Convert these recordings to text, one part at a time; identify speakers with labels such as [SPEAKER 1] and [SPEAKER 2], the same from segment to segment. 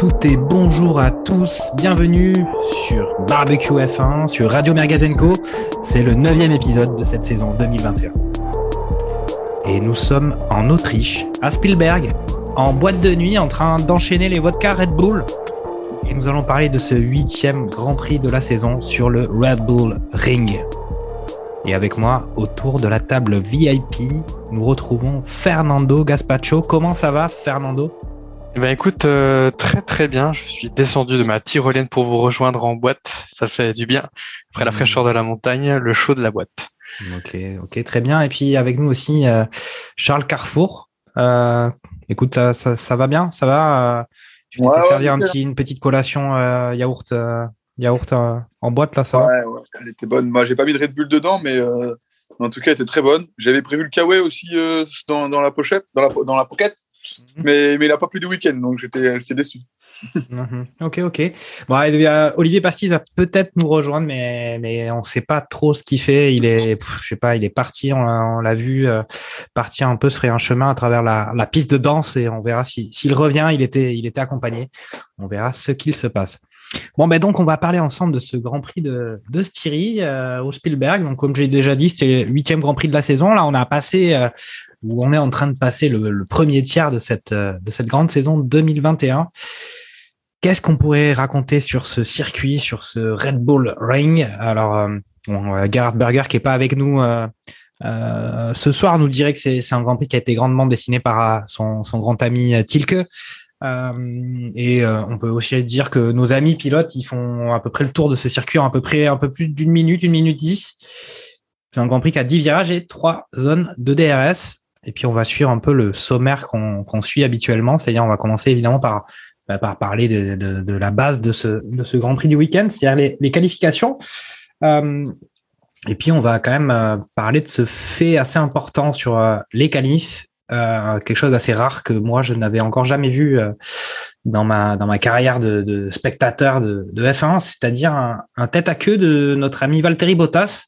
[SPEAKER 1] toutes et bonjour à tous, bienvenue sur Barbecue F1, sur Radio Mergazenco. C'est le neuvième épisode de cette saison 2021. Et nous sommes en Autriche, à Spielberg, en boîte de nuit, en train d'enchaîner les vodka Red Bull. Et nous allons parler de ce huitième Grand Prix de la saison sur le Red Bull Ring. Et avec moi, autour de la table VIP, nous retrouvons Fernando Gaspacho. Comment ça va, Fernando?
[SPEAKER 2] Eh ben écoute, euh, très très bien. Je suis descendu de ma tyrolienne pour vous rejoindre en boîte. Ça fait du bien. Après la
[SPEAKER 1] Mhm.
[SPEAKER 2] fraîcheur de la montagne, le chaud de la boîte.
[SPEAKER 1] Ok, ok, très bien. Et puis avec nous aussi euh, Charles Carrefour. Euh, écoute, ça, ça, ça va bien, ça va? euh, tu t'es
[SPEAKER 3] Ouais,
[SPEAKER 1] fait
[SPEAKER 3] ouais,
[SPEAKER 1] servir un petit, une petite collation euh, yaourt, euh, yaourt euh, en boîte là, ça va?
[SPEAKER 3] Ouais, ouais, elle était bonne. Moi, j'ai pas mis de Red Bull dedans, mais euh, en tout cas, elle était très bonne. J'avais prévu le Kawaii aussi euh, dans, dans la pochette, dans la, dans la pocket. Mais, mais il a pas plu du week-end, donc j'étais déçu.
[SPEAKER 1] Mhm. Ok, ok. Olivier Pastis va peut-être nous rejoindre, mais on sait pas trop ce qu'il fait. Il est, parti. On l'a, vu euh, partir un peu se frayer un chemin à travers la, piste de danse et on verra si s'il revient. Il était il était accompagné. On verra ce qu'il se passe. Bon, ben donc on va parler ensemble de ce Grand Prix de, de Styrie euh, au Spielberg. Donc comme j'ai déjà dit, c'était le huitième Grand Prix de la saison. Là, on a passé, euh, ou on est en train de passer le, le premier tiers de cette euh, de cette grande saison 2021. Qu'est-ce qu'on pourrait raconter sur ce circuit, sur ce Red Bull Ring? Alors, euh, bon, euh, Gerhard Berger qui est pas avec nous euh, ce soir nous dirait que c'est un Grand Prix qui a été grandement dessiné par son, son grand ami Tilke. Euh, et euh, on peut aussi dire que nos amis pilotes, ils font à peu près le tour de ce circuit en à peu près un peu plus d'une minute, une minute dix. C'est un Grand Prix qui a 10 virages et trois zones de DRS. Et puis on va suivre un peu le sommaire qu'on suit habituellement, c'est-à-dire on va commencer évidemment par bah, par parler de, de, de la base de ce, de ce Grand Prix du week-end, c'est-à-dire les, les qualifications. Euh, et puis on va quand même euh, parler de ce fait assez important sur les qualifs, quelque chose d'assez rare que moi je n'avais encore jamais vu euh, dans ma dans ma carrière de, de spectateur de, de F1, c'est-à-dire un, un tête à queue de notre ami Valtteri Bottas.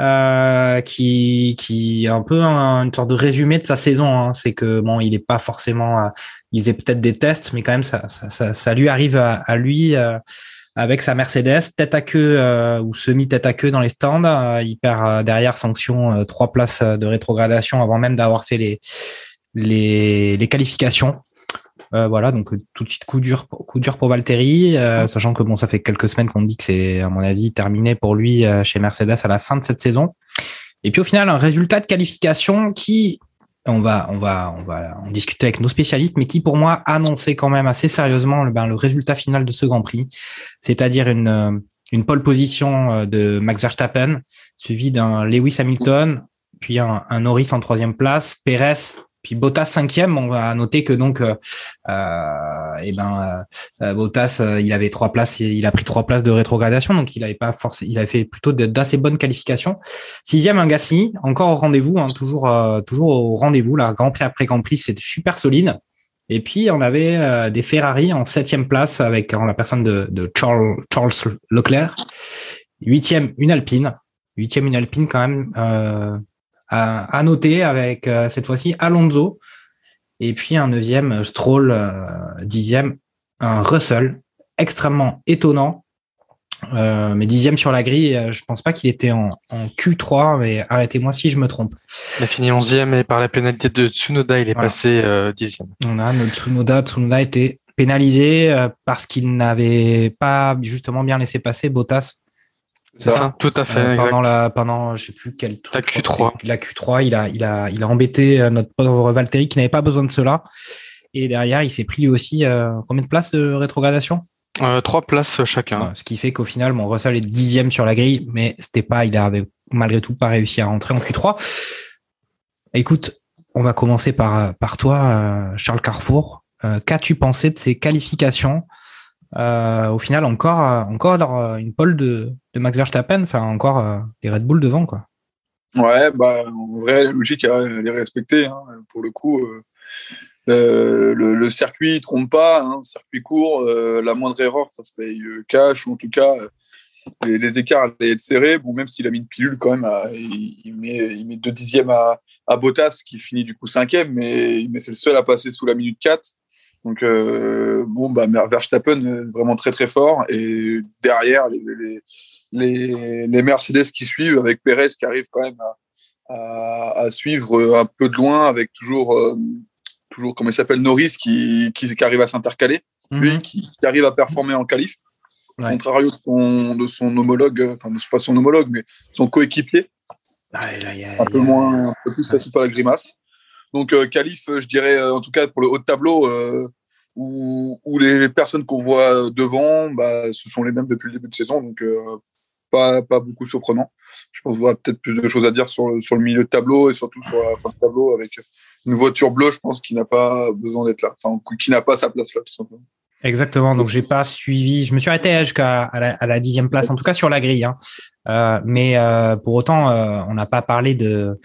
[SPEAKER 1] Euh, qui qui est un peu un- une sorte de résumé de sa saison hein. c'est que bon il est pas forcément euh, il faisait peut-être des tests mais quand même ça ça, ça, ça lui arrive à, à lui euh, avec sa Mercedes tête à queue euh, ou semi tête à queue dans les stands. Euh, il perd euh, derrière sanction euh, trois places de rétrogradation avant même d'avoir fait les les, les qualifications. Euh, voilà, donc tout de suite coup dur, coup dur pour Valtteri, euh, sachant que bon, ça fait quelques semaines qu'on dit que c'est à mon avis terminé pour lui euh, chez Mercedes à la fin de cette saison. Et puis au final, un résultat de qualification qui, on va, on va, on va en discuter avec nos spécialistes, mais qui pour moi annonçait quand même assez sérieusement le, ben, le résultat final de ce Grand Prix, c'est-à-dire une euh, une pole position euh, de Max Verstappen, suivi d'un Lewis Hamilton, puis un, Norris en troisième place, Perez puis Bottas cinquième. On va noter que donc, euh, euh, eh ben, euh, euh, Bottas, il avait trois places, il a pris trois places de rétrogradation, donc il avait pas forcé, il avait fait plutôt d'assez bonnes qualifications. Sixième, un Gasly, encore au rendez-vous, hein, toujours, toujours au rendez-vous. Là, Grand Prix après Grand Prix, c'était super solide. Et puis on avait des Ferrari en septième place avec en la personne de, de Charles, Charles Leclerc. Huitième, une Alpine. Huitième, une Alpine quand même. À, à noter avec euh, cette fois-ci Alonso et puis un neuvième euh, Stroll, euh, dixième un Russell, extrêmement étonnant, euh, mais dixième sur la grille. je pense pas qu'il était en, en Q3, mais arrêtez-moi si je me trompe.
[SPEAKER 2] Il a fini 11e et par la pénalité de Tsunoda, il est
[SPEAKER 1] Voilà.
[SPEAKER 2] passé euh, 10e.
[SPEAKER 1] On a notre Tsunoda, Tsunoda était pénalisé parce qu'il n'avait pas justement bien laissé passer Bottas
[SPEAKER 2] C'est ça, tout à fait.
[SPEAKER 1] Euh,
[SPEAKER 2] exact.
[SPEAKER 1] pendant la pendant je sais plus quel truc,
[SPEAKER 2] La Q3.
[SPEAKER 1] la Q3 il a il a il a embêté euh, notre pauvre Valtteri qui n'avait pas besoin de cela et derrière il s'est pris lui aussi euh, combien de places de rétrogradation?
[SPEAKER 2] Euh, trois places chacun.
[SPEAKER 1] Ouais, ce qui fait qu'au final mon Russell est dixième sur la grille mais c'était pas il avait malgré tout pas réussi à rentrer en Q3 écoute on va commencer par par toi euh, Charles Carrefour Euh, qu'as-tu pensé de ces qualifications? Euh, au final encore euh, encore euh, une pole de, Max Verstappen enfin encore les Red Bull devant quoi
[SPEAKER 3] Ouais, bah, en vrai, logique, elle est respectée. Hein. Pour le coup,
[SPEAKER 4] le, circuit trompe pas, hein, circuit court, la moindre erreur, ça se paye cash, ou en tout cas, les, les, écarts allaient être serrés. Bon, même s'il a mis une pilule, quand même, il, met, deux dixièmes à, à Bottas, qui finit du coup cinquième, mais, mais c'est le seul à passer sous la minute 4. Donc, euh, bon, bah, Verstappen vraiment très très fort. Et derrière, les, les, les, les, Mercedes qui suivent, avec Perez qui arrive quand même à, à, à suivre un peu de loin, avec toujours, euh, toujours comment il s'appelle, Norris qui, qui, qui, arrive à s'intercaler, mm -hmm. lui qui, qui, arrive à performer en qualif, ouais. contrario de son, de son homologue, enfin, pas son homologue, mais son coéquipier.
[SPEAKER 1] Ah, là, y a,
[SPEAKER 4] un, peu moins, un peu plus, ça sous pas la grimace. Donc, euh, qualif, je dirais, en tout cas pour le haut de tableau, euh, où, les personnes qu'on voit devant, bah, ce sont les mêmes depuis le début de saison. Donc, euh, pas, beaucoup surprenant. Je pense y aura peut-être plus de choses à dire sur le, milieu de tableau et surtout sur la fin de tableau avec une voiture bleue, je pense, qui n'a pas besoin d'être là, enfin, qui n'a pas sa place là, tout simplement.
[SPEAKER 1] Exactement. Donc, j'ai pas suivi. Je me suis arrêté jusqu'à à la, dixième place, en tout cas sur la grille. Hein. Euh, mais euh, pour autant, euh, on n'a pas parlé de,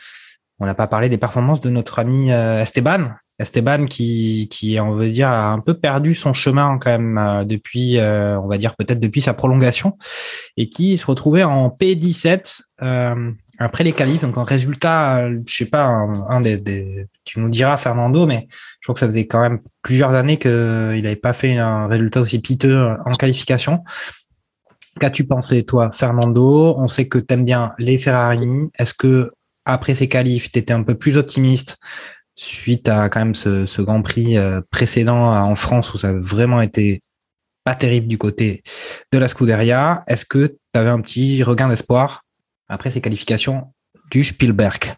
[SPEAKER 1] on n'a pas parlé des performances de notre ami euh, Esteban. Esteban qui, qui, on veut dire, a un peu perdu son chemin quand même euh, depuis, euh, on va dire peut-être depuis sa prolongation, et qui se retrouvait en P17 après les qualifs. Donc en résultat, je sais pas, un, un des, des, tu nous diras Fernando, mais je crois que ça faisait quand même plusieurs années qu'il n'avait pas fait un résultat aussi piteux en qualification. Qu'as-tu pensé, toi, Fernando? On sait que tu aimes bien les Ferrari. Est-ce que après ces qualifs, tu étais un peu plus optimiste suite à quand même ce, Grand Prix précédent en France où ça a vraiment été pas terrible du côté de la Scuderia. Est-ce que tu avais un petit regain d'espoir après ces qualifications du Spielberg?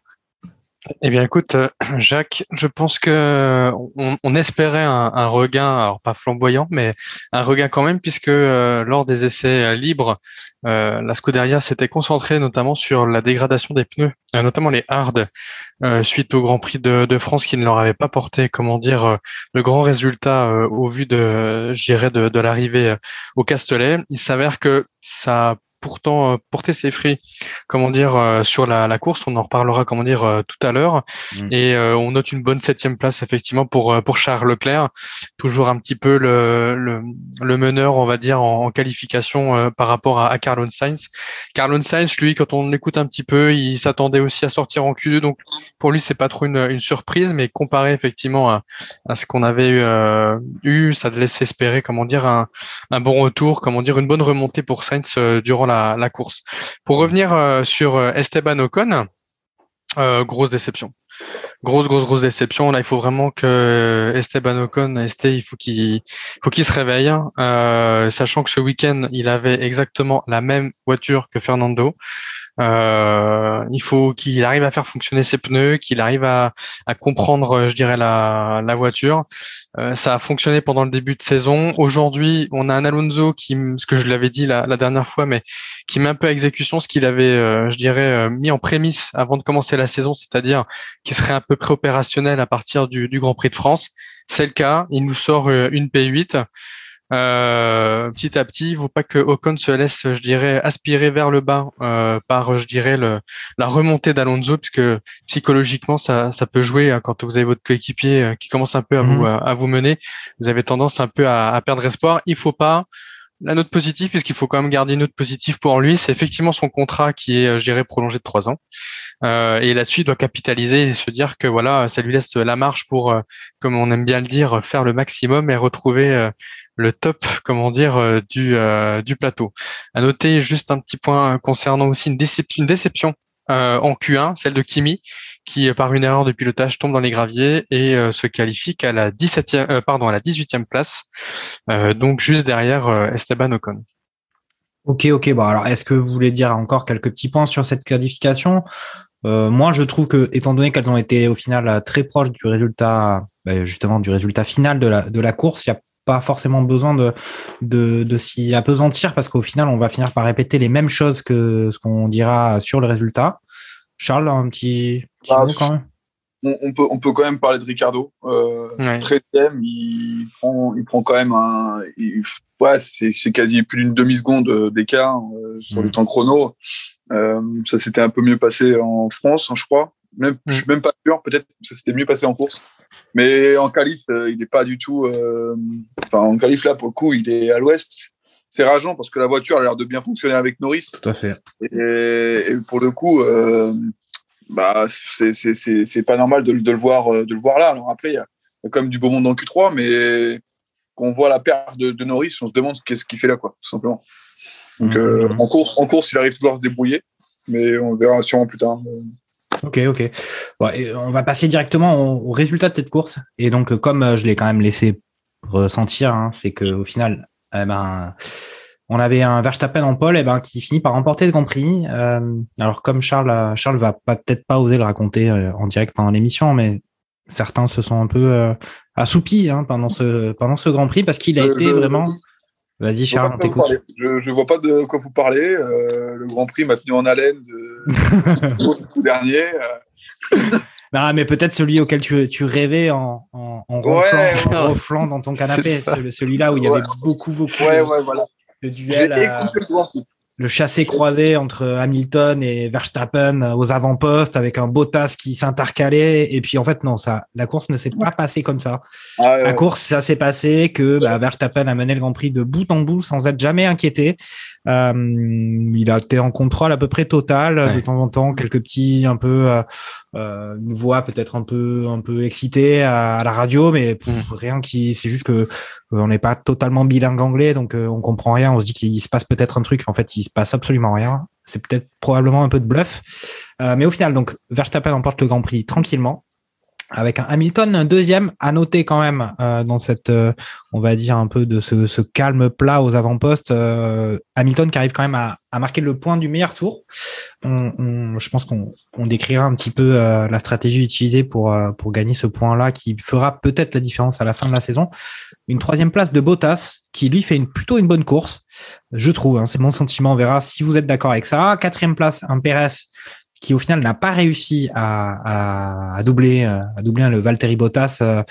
[SPEAKER 2] Eh bien, écoute, Jacques, je pense que on, on espérait un, regain, alors pas flamboyant, mais un regain quand même, puisque euh, lors des essais libres, euh, la Scuderia s'était concentrée notamment sur la dégradation des pneus, euh, notamment les hard, suite au Grand Prix de, France qui ne leur avait pas porté, comment dire, de grands résultats au vu de, je de l'arrivée au Castellet. Il s'avère que ça pourtant euh, porter ses fruits, comment dire, euh, sur la, la, course. On en reparlera, comment dire, euh, tout à l'heure. Mmh. Et on note une bonne septième place effectivement pour pour Charles Leclerc, toujours un petit peu le, le, le meneur, on va dire, en, en qualification par rapport à, à Carlon Sainz. Carlon Sainz, lui, quand on écoute un petit peu, il s'attendait aussi à sortir en Q2, donc pour lui c'est pas trop une, une, surprise, mais comparé effectivement à, à ce qu'on avait eu, eu, ça laisse espérer, comment dire, un, un bon retour, comment dire, une bonne remontée pour Sainz durant la, la, course. Pour revenir euh, sur Esteban Ocon, euh, grosse déception. Grosse, grosse, grosse déception. Là, il faut vraiment que Esteban Ocon, Esté, il faut qu'il faut qu'il se réveille, euh, sachant que ce week-end, il avait exactement la même voiture que Fernando. Euh, il faut qu'il arrive à faire fonctionner ses pneus, qu'il arrive à, à, comprendre, je dirais, la, la voiture. Euh, ça a fonctionné pendant le début de saison. Aujourd'hui, on a un Alonso qui, ce que je l'avais dit la, la, dernière fois, mais qui met un peu à exécution ce qu'il avait, euh, je dirais, euh, mis en prémisse avant de commencer la saison, c'est-à-dire qu'il serait un peu préopérationnel à partir du, du Grand Prix de France. C'est le cas. Il nous sort une P8. Euh, petit à petit, il ne faut pas que Ocon se laisse, je dirais, aspirer vers le bas euh, par, je dirais, le, la remontée d'Alonso, puisque psychologiquement, ça, ça peut jouer hein, quand vous avez votre coéquipier euh, qui commence un peu à, mmh. vous, à, vous mener. Vous avez tendance un peu à, à perdre espoir. Il faut pas. La note positive, puisqu'il faut quand même garder une note positive pour lui, c'est effectivement son contrat qui est, je dirais, prolongé de trois ans. Euh, et là-dessus, il doit capitaliser et se dire que voilà, ça lui laisse la marge pour, comme on aime bien le dire, faire le maximum et retrouver le top, comment dire, euh, du, euh, du plateau. À noter juste un petit point concernant aussi une déception, euh, en Q1, celle de Kimi, qui par une erreur de pilotage tombe dans les graviers et se qualifie qu'à la 17e, pardon, à la 18e place, donc juste derrière Esteban Ocon.
[SPEAKER 1] Ok, ok. Bon, alors, est-ce que vous voulez dire encore quelques petits points sur cette qualification? Euh, Moi, je trouve que, étant donné qu'elles ont été au final très proches du résultat, ben, justement, du résultat final de la, de la course, il y a pas forcément besoin de, de, de s'y apesantir parce qu'au final, on va finir par répéter les mêmes choses que ce qu'on dira sur le résultat. Charles, un petit, petit bah, mot quand même
[SPEAKER 4] on, on, peut, on peut quand même parler de Ricardo. Euh, ouais. 13e, il prend, il prend quand même un. Il, ouais, c'est quasi plus d'une demi-seconde d'écart euh, sur mmh. le temps chrono. Euh, ça s'était un peu mieux passé en France, hein, je crois. Même, mmh. Je suis même pas sûr. Peut-être ça s'était mieux passé en course.
[SPEAKER 3] Mais en qualif, il n'est pas du tout. Enfin, en qualif, là, pour le coup, il est à l'ouest. C'est rageant parce que la voiture a l'air de bien fonctionner avec Norris.
[SPEAKER 1] Tout à fait.
[SPEAKER 3] Et, pour le coup, bah, c'est pas normal de, de, le voir, de le voir là. Alors après, il y a quand même du beau monde dans Q3, mais qu'on voit la perte de, de, Norris, on se demande ce qu'il fait là, quoi, tout simplement. Donc, euh, mhm. en, course, en course, il arrive toujours à se débrouiller, mais on verra sûrement plus tard.
[SPEAKER 1] Ok, ok. on va passer directement au, résultat de cette course. Et donc, comme euh, je l'ai quand même laissé ressentir, hein, c'est qu'au final, eh ben, on avait un Verstappen en pole eh ben, qui finit par remporter le Grand Prix. Euh, alors, comme Charles, Charles va peut-être pas oser le raconter en direct pendant l'émission, mais certains se sont un peu assoupis hein, pendant, ce, pendant ce Grand Prix parce qu'il a été vraiment. Vas-y, Charles, on t'écoute.
[SPEAKER 3] Je ne vois pas de quoi vous parlez. Euh, le Grand Prix m'a tenu en haleine de... dernier.
[SPEAKER 1] Euh. non, mais peut-être celui auquel tu, tu rêvais en, en, ronflant, dans ton canapé. Celui-là où il y avait beaucoup, beaucoup de, duels le chassé croisé entre Hamilton et Verstappen aux avant-postes avec un Bottas qui s'intercalait. Et puis en fait, non, ça, la course ne s'est pas passée comme ça. Ah la course, ça s'est passé que bah, Verstappen a mené le Grand Prix de bout en bout sans être jamais inquiété. Euh, il a été en contrôle à peu près total, de temps en temps, quelques petits, un peu, euh, euh une voix peut-être un peu, un peu excitée à, la radio, mais mm. rien qui, c'est juste que on n'est pas totalement bilingue anglais, donc on comprend rien. On se dit qu'il se passe peut-être un truc, en fait, il se passe absolument rien. C'est peut-être probablement un peu de bluff, mais au final, donc Verstappen emporte le Grand Prix tranquillement avec un Hamilton un deuxième à noter quand même euh, dans cette euh, on va dire un peu de ce, ce calme plat aux avant-postes euh, Hamilton qui arrive quand même à, à, marquer le point du meilleur tour. On, on, je pense qu'on on décrira un petit peu la stratégie utilisée pour pour gagner ce point là qui fera peut-être la différence à la fin de la saison. Une troisième place de Bottas qui lui fait une, plutôt une bonne course je trouve hein, c'est mon sentiment on verra si vous êtes d'accord avec ça. Quatrième place un Perez qui au final n'a pas réussi à, à, doubler euh, à doubler le Valtteri Bottas. Euh,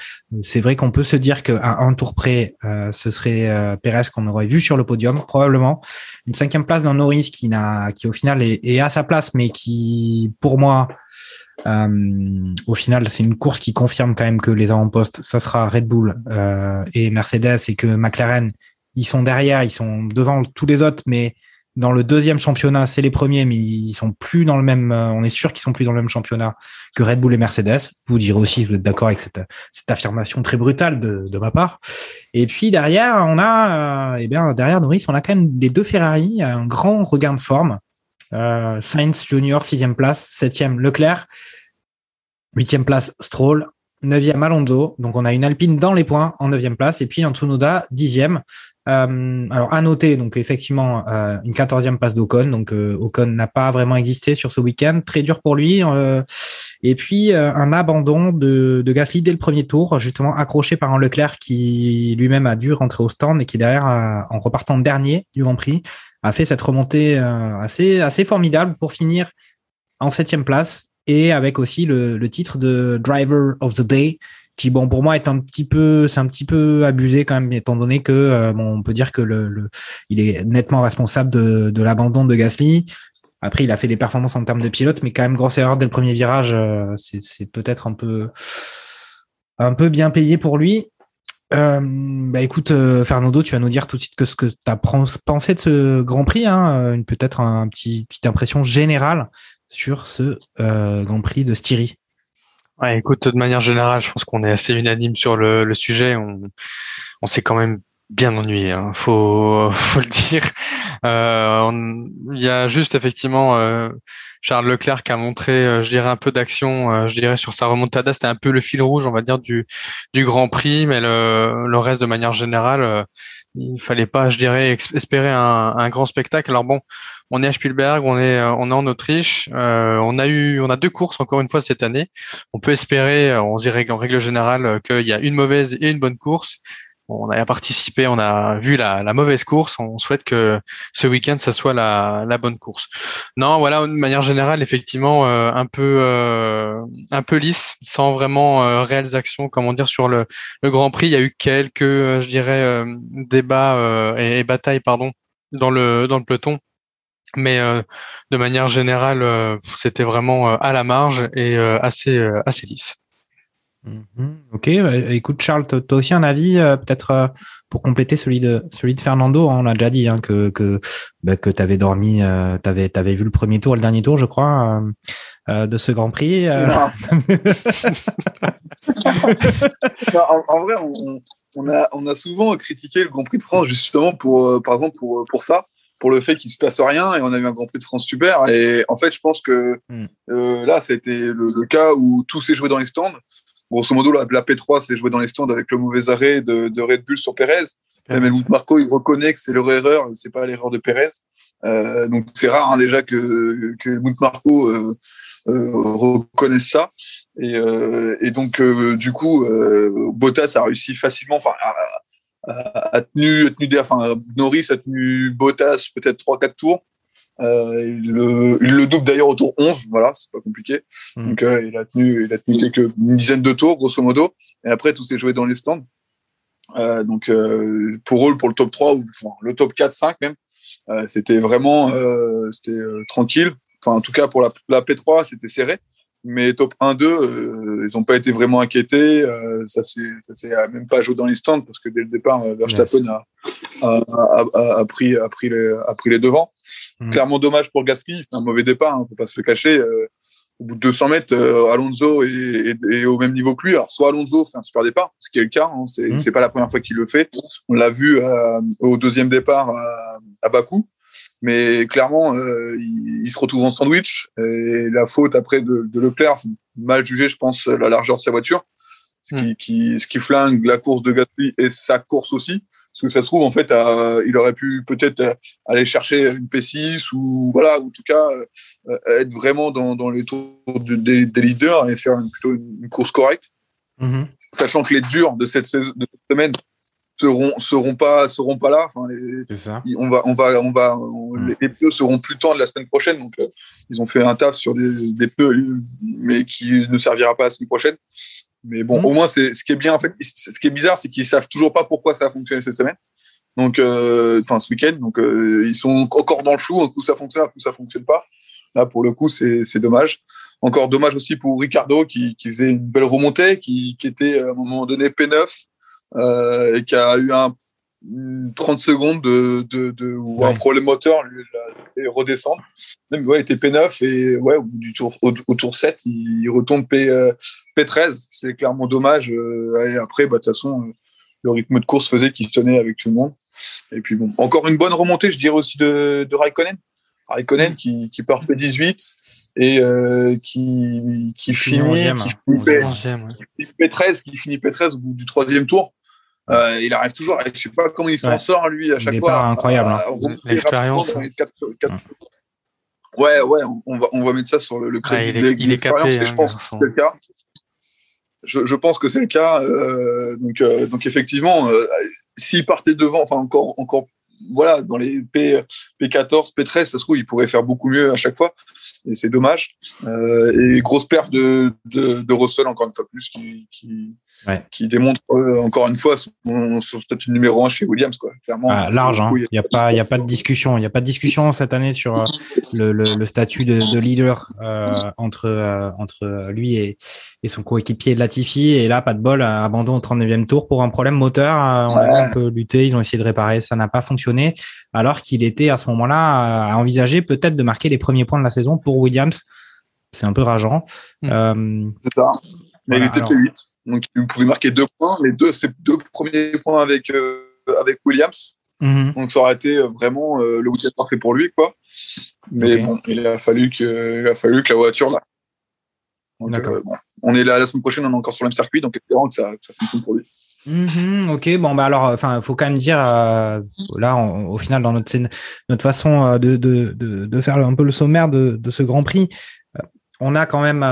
[SPEAKER 1] c'est vrai qu'on peut se dire qu'à un tour près, euh, ce serait Perez qu'on aurait vu sur le podium probablement. Une cinquième place dans Norris qui n'a qui au final est, est, à sa place, mais qui pour moi au final, c'est une course qui confirme quand même que les avant-postes, ça sera Red Bull et Mercedes et que McLaren, ils sont derrière, ils sont devant tous les autres, mais dans le deuxième championnat, c'est les premiers, mais ils sont plus dans le même. Euh, on est sûr qu'ils sont plus dans le même championnat que Red Bull et Mercedes. Vous direz aussi, vous êtes d'accord avec cette, affirmation très brutale de, ma part. Et puis derrière, on a, euh, eh bien derrière Norris, on a quand même les deux Ferrari, un grand regain de forme. Euh, Sainz Junior sixième place, septième Leclerc, huitième place Stroll, neuvième Alonso. Donc on a une Alpine dans les points en neuvième place, et puis un Tsunoda dixième. Euh, alors à noter, donc effectivement euh, une quatorzième place d'Ocon, donc euh, Ocon n'a pas vraiment existé sur ce week-end, très dur pour lui. et puis un abandon de, Gasly dès le premier tour, justement accroché par un Leclerc qui lui-même a dû rentrer au stand et qui derrière, en repartant dernier du Grand Prix, a fait cette remontée assez assez formidable pour finir en septième place et avec aussi le titre de Driver of the Day qui bon pour moi est un petit peu c'est un petit peu abusé quand même étant donné que euh, on peut dire que le, il est nettement responsable de, l'abandon de Gasly. Après, il a fait des performances en termes de pilote, mais quand même grosse erreur dès le premier virage. Euh, c'est peut-être un peu un peu bien payé pour lui. Euh, bah écoute, Fernando, tu vas nous dire tout de suite que ce que tu as pensé de ce Grand Prix, hein, peut-être un petit petite impression générale sur ce Grand Prix de Styrie.
[SPEAKER 2] Écoute, de manière générale, je pense qu'on est assez unanime sur le, le sujet. On, on s'est quand même bien ennuyé, hein, faut, faut le dire. Euh, il y a juste effectivement euh, Charles Leclerc qui a montré, euh, je dirais, un peu d'action, euh, je dirais, sur sa remontada. C'était un peu le fil rouge, on va dire, du, du Grand Prix, mais le, le reste, de manière générale, il fallait pas, je dirais, espérer un, un grand spectacle. Alors bon, on est à Spielberg, on est, euh, on est en Autriche. Euh, on a eu, on a deux courses encore une fois cette année. On peut espérer, euh, on dirait en règle générale, qu'il y a une mauvaise et une bonne course. On a participé, on a vu la, mauvaise course. On souhaite que ce week-end, ça soit la, bonne course. Non, voilà, de manière générale, effectivement, un peu, un peu lisse, sans vraiment réelles actions, comment dire, sur le, Grand Prix. Il y a eu quelques, je dirais, débats et, et, batailles, pardon, dans le dans le peloton mais euh, de manière générale, euh, c'était vraiment euh, à la marge et assez assez lisse.
[SPEAKER 1] Mhm. Ok, bah, écoute Charles, tu as aussi un avis euh, peut-être euh, pour compléter celui de celui de Fernando? hein, on l'a déjà dit hein, que que bah, que t'avais dormi, euh, t'avais t'avais vu le premier tour, le dernier tour, je crois, euh, euh, de ce Grand Prix. euh.
[SPEAKER 4] Non. Non, en, en vrai, on, on- a, on a souvent critiqué le Grand Prix de France justement pour, euh, par exemple, pour, pour ça, pour le fait qu'il se passe rien et on a eu un Grand Prix de France super. Et en fait, je pense que
[SPEAKER 1] Mm.
[SPEAKER 4] euh, là, c'était le, le cas où tout s'est joué dans les stands. Grosso modo, la, la P3 s'est jouée dans les stands avec le mauvais arrêt de, de Red Bull sur Perez. Même Helmut Marco, il reconnaît que c'est leur erreur, c'est pas l'erreur de Perez. Euh, donc c'est rare hein, déjà que, que Helmut Marco euh, euh, reconnaisse ça. Et, euh, et donc euh, du coup, euh, Bottas a réussi facilement, enfin a, a, tenu, a tenu des, enfin Norris a tenu Bottas peut-être 3-4 tours. Euh, il, le, il le double d'ailleurs au tour 11, voilà, c'est pas compliqué.
[SPEAKER 1] Mm.
[SPEAKER 4] Donc euh, il a tenu, il a tenu quelques une dizaine de tours grosso modo. Et après tout s'est joué dans les stands. Euh, donc euh, pour eux, pour le top 3 ou enfin, le top 4, 5 même, euh, c'était vraiment euh, c'était euh, tranquille. Enfin, en tout cas pour la, la P3, c'était serré. Mais top 1, 2, euh, ils n'ont pas été vraiment inquiétés. Euh, ça s'est même pas joué dans les stands parce que dès le départ, Verstappen a, a, a, a, a pris, a, pris les, a pris les devants.
[SPEAKER 1] Mhm.
[SPEAKER 4] Clairement dommage pour Gasly, un mauvais départ, hein, faut pas se le cacher. Euh, au bout de 200 mètres, euh, Alonso est, est- est au même niveau que lui. Alors, soit Alonso fait un super départ, ce qui est le cas, hein, c'est c'est pas la première fois qu'il le fait. On l'a vu au deuxième départ à, à Bakou. Mais clairement, euh, il, il se retrouve en sandwich. Et la faute après de, de Leclerc, c'est mal jugé, je pense, la largeur de sa voiture. Ce qui, qui, ce qui flingue la course de Gasly et sa course aussi. Parce que ça se trouve, en fait, euh, il aurait pu peut-être aller chercher une P6 ou, voilà, ou en tout cas, euh, être vraiment dans, dans les tours des, des leaders et faire une- plutôt une, une course correcte.
[SPEAKER 1] Mhm.
[SPEAKER 4] Sachant que les durs de cette, saison- de cette semaine seront, seront pas, seront pas là. Enfin, les,
[SPEAKER 1] ça.
[SPEAKER 4] on va, on va, on va, on-
[SPEAKER 1] Mm.
[SPEAKER 4] les, pneus seront plus tendres la semaine prochaine. Donc, euh, ils ont fait un taf sur des, des pneus, mais qui ne servira pas la semaine prochaine. Mais bon,
[SPEAKER 1] Mm.
[SPEAKER 4] au moins, c'est ce qui est bien. En fait, ce qui est bizarre, c'est qu'ils savent toujours pas pourquoi ça a fonctionné cette semaine. Donc, euh, enfin, ce week-end. Donc, euh, ils sont encore dans le flou. Un coup, ça fonctionne, un coup, ça fonctionne pas. Là, pour le coup, c'est c'est dommage. Encore dommage aussi pour Ricardo qui, qui faisait une belle remontée, qui, qui était à un moment donné P9 euh, et qui a eu un une 30 secondes de, de, de ou un problème moteur lui fait redescendre. Même ouais, il était P9 et ouais, au du tour au, au tour 7, il, retombe P, euh, P13. C'est clairement dommage. euh, et après, bah, de toute façon, euh, le rythme de course faisait qu'il se tenait avec tout le monde. Et puis bon, encore une bonne remontée, je dirais aussi de, de Raikkonen. Raikkonen qui, qui part P18 et euh, qui, qui finit, qui
[SPEAKER 1] hein.
[SPEAKER 4] finit P-
[SPEAKER 2] Onzième, ouais.
[SPEAKER 4] qui finit P13, qui finit P13 au bout du troisième tour. Euh, il arrive toujours, je sais pas comment il s'en
[SPEAKER 1] Ouais.
[SPEAKER 4] sort lui à chaque
[SPEAKER 1] Départ
[SPEAKER 4] fois.
[SPEAKER 1] incroyable,
[SPEAKER 4] à
[SPEAKER 1] hein.
[SPEAKER 2] L'expérience, hein.
[SPEAKER 1] Ouais.
[SPEAKER 4] Ouais, ouais, on- va, on va mettre ça sur le, le
[SPEAKER 2] Ah,
[SPEAKER 4] crédit
[SPEAKER 2] il
[SPEAKER 4] de
[SPEAKER 2] est,
[SPEAKER 4] l'e-
[SPEAKER 2] il est
[SPEAKER 4] l'expérience,
[SPEAKER 2] capé,
[SPEAKER 4] et je
[SPEAKER 2] hein,
[SPEAKER 4] pense que c'est le cas. Je, je pense que c'est le cas. euh, donc, euh, donc effectivement, euh, s'il partait devant, enfin encore, encore, voilà, dans les P, P14, P13, ça se trouve, il pourrait faire beaucoup mieux à chaque fois. Et c'est dommage. Euh, et grosse perte de, de, de Russell, encore une fois plus, qui, qui,
[SPEAKER 1] Ouais.
[SPEAKER 4] qui démontre euh, encore une fois son, son statut numéro un chez Williams. Quoi. Clairement,
[SPEAKER 1] Ah, large, hein. il n'y a pas, il y a pas de discussion, il y a pas de discussion cette année sur euh, le, le, le statut de, de leader euh, entre euh, entre lui et, et son coéquipier Latifi. Et là, pas de bol, euh, abandon au 39e tour pour un problème moteur. On a un peu lutter, ils ont essayé de réparer, ça n'a pas fonctionné. Alors qu'il était à ce moment-là à envisager peut-être de marquer les premiers points de la saison pour Williams. C'est un peu rageant.
[SPEAKER 2] Mm.
[SPEAKER 1] Euh,
[SPEAKER 4] C'est ça. Mais
[SPEAKER 1] Voilà,
[SPEAKER 4] il était
[SPEAKER 1] alors.
[SPEAKER 4] que 8. Donc, il pouvait marquer deux points. Les deux, ces deux premiers points avec, euh, avec Williams.
[SPEAKER 1] mhm.
[SPEAKER 4] Donc, ça aurait été euh, vraiment euh, le week-end parfait pour lui. Quoi. Mais bon, il a, fallu que, il a fallu que la voiture là. Donc, euh, bon. On est là la semaine prochaine, on est encore sur le même circuit. Donc, espérons que ça, que ça fonctionne pour lui.
[SPEAKER 1] Mhm, ok, bon bah alors, enfin, faut quand même dire euh, là, on- au final, dans notre notre façon de, de, de, de faire un peu le sommaire de, de ce Grand Prix, on a quand même,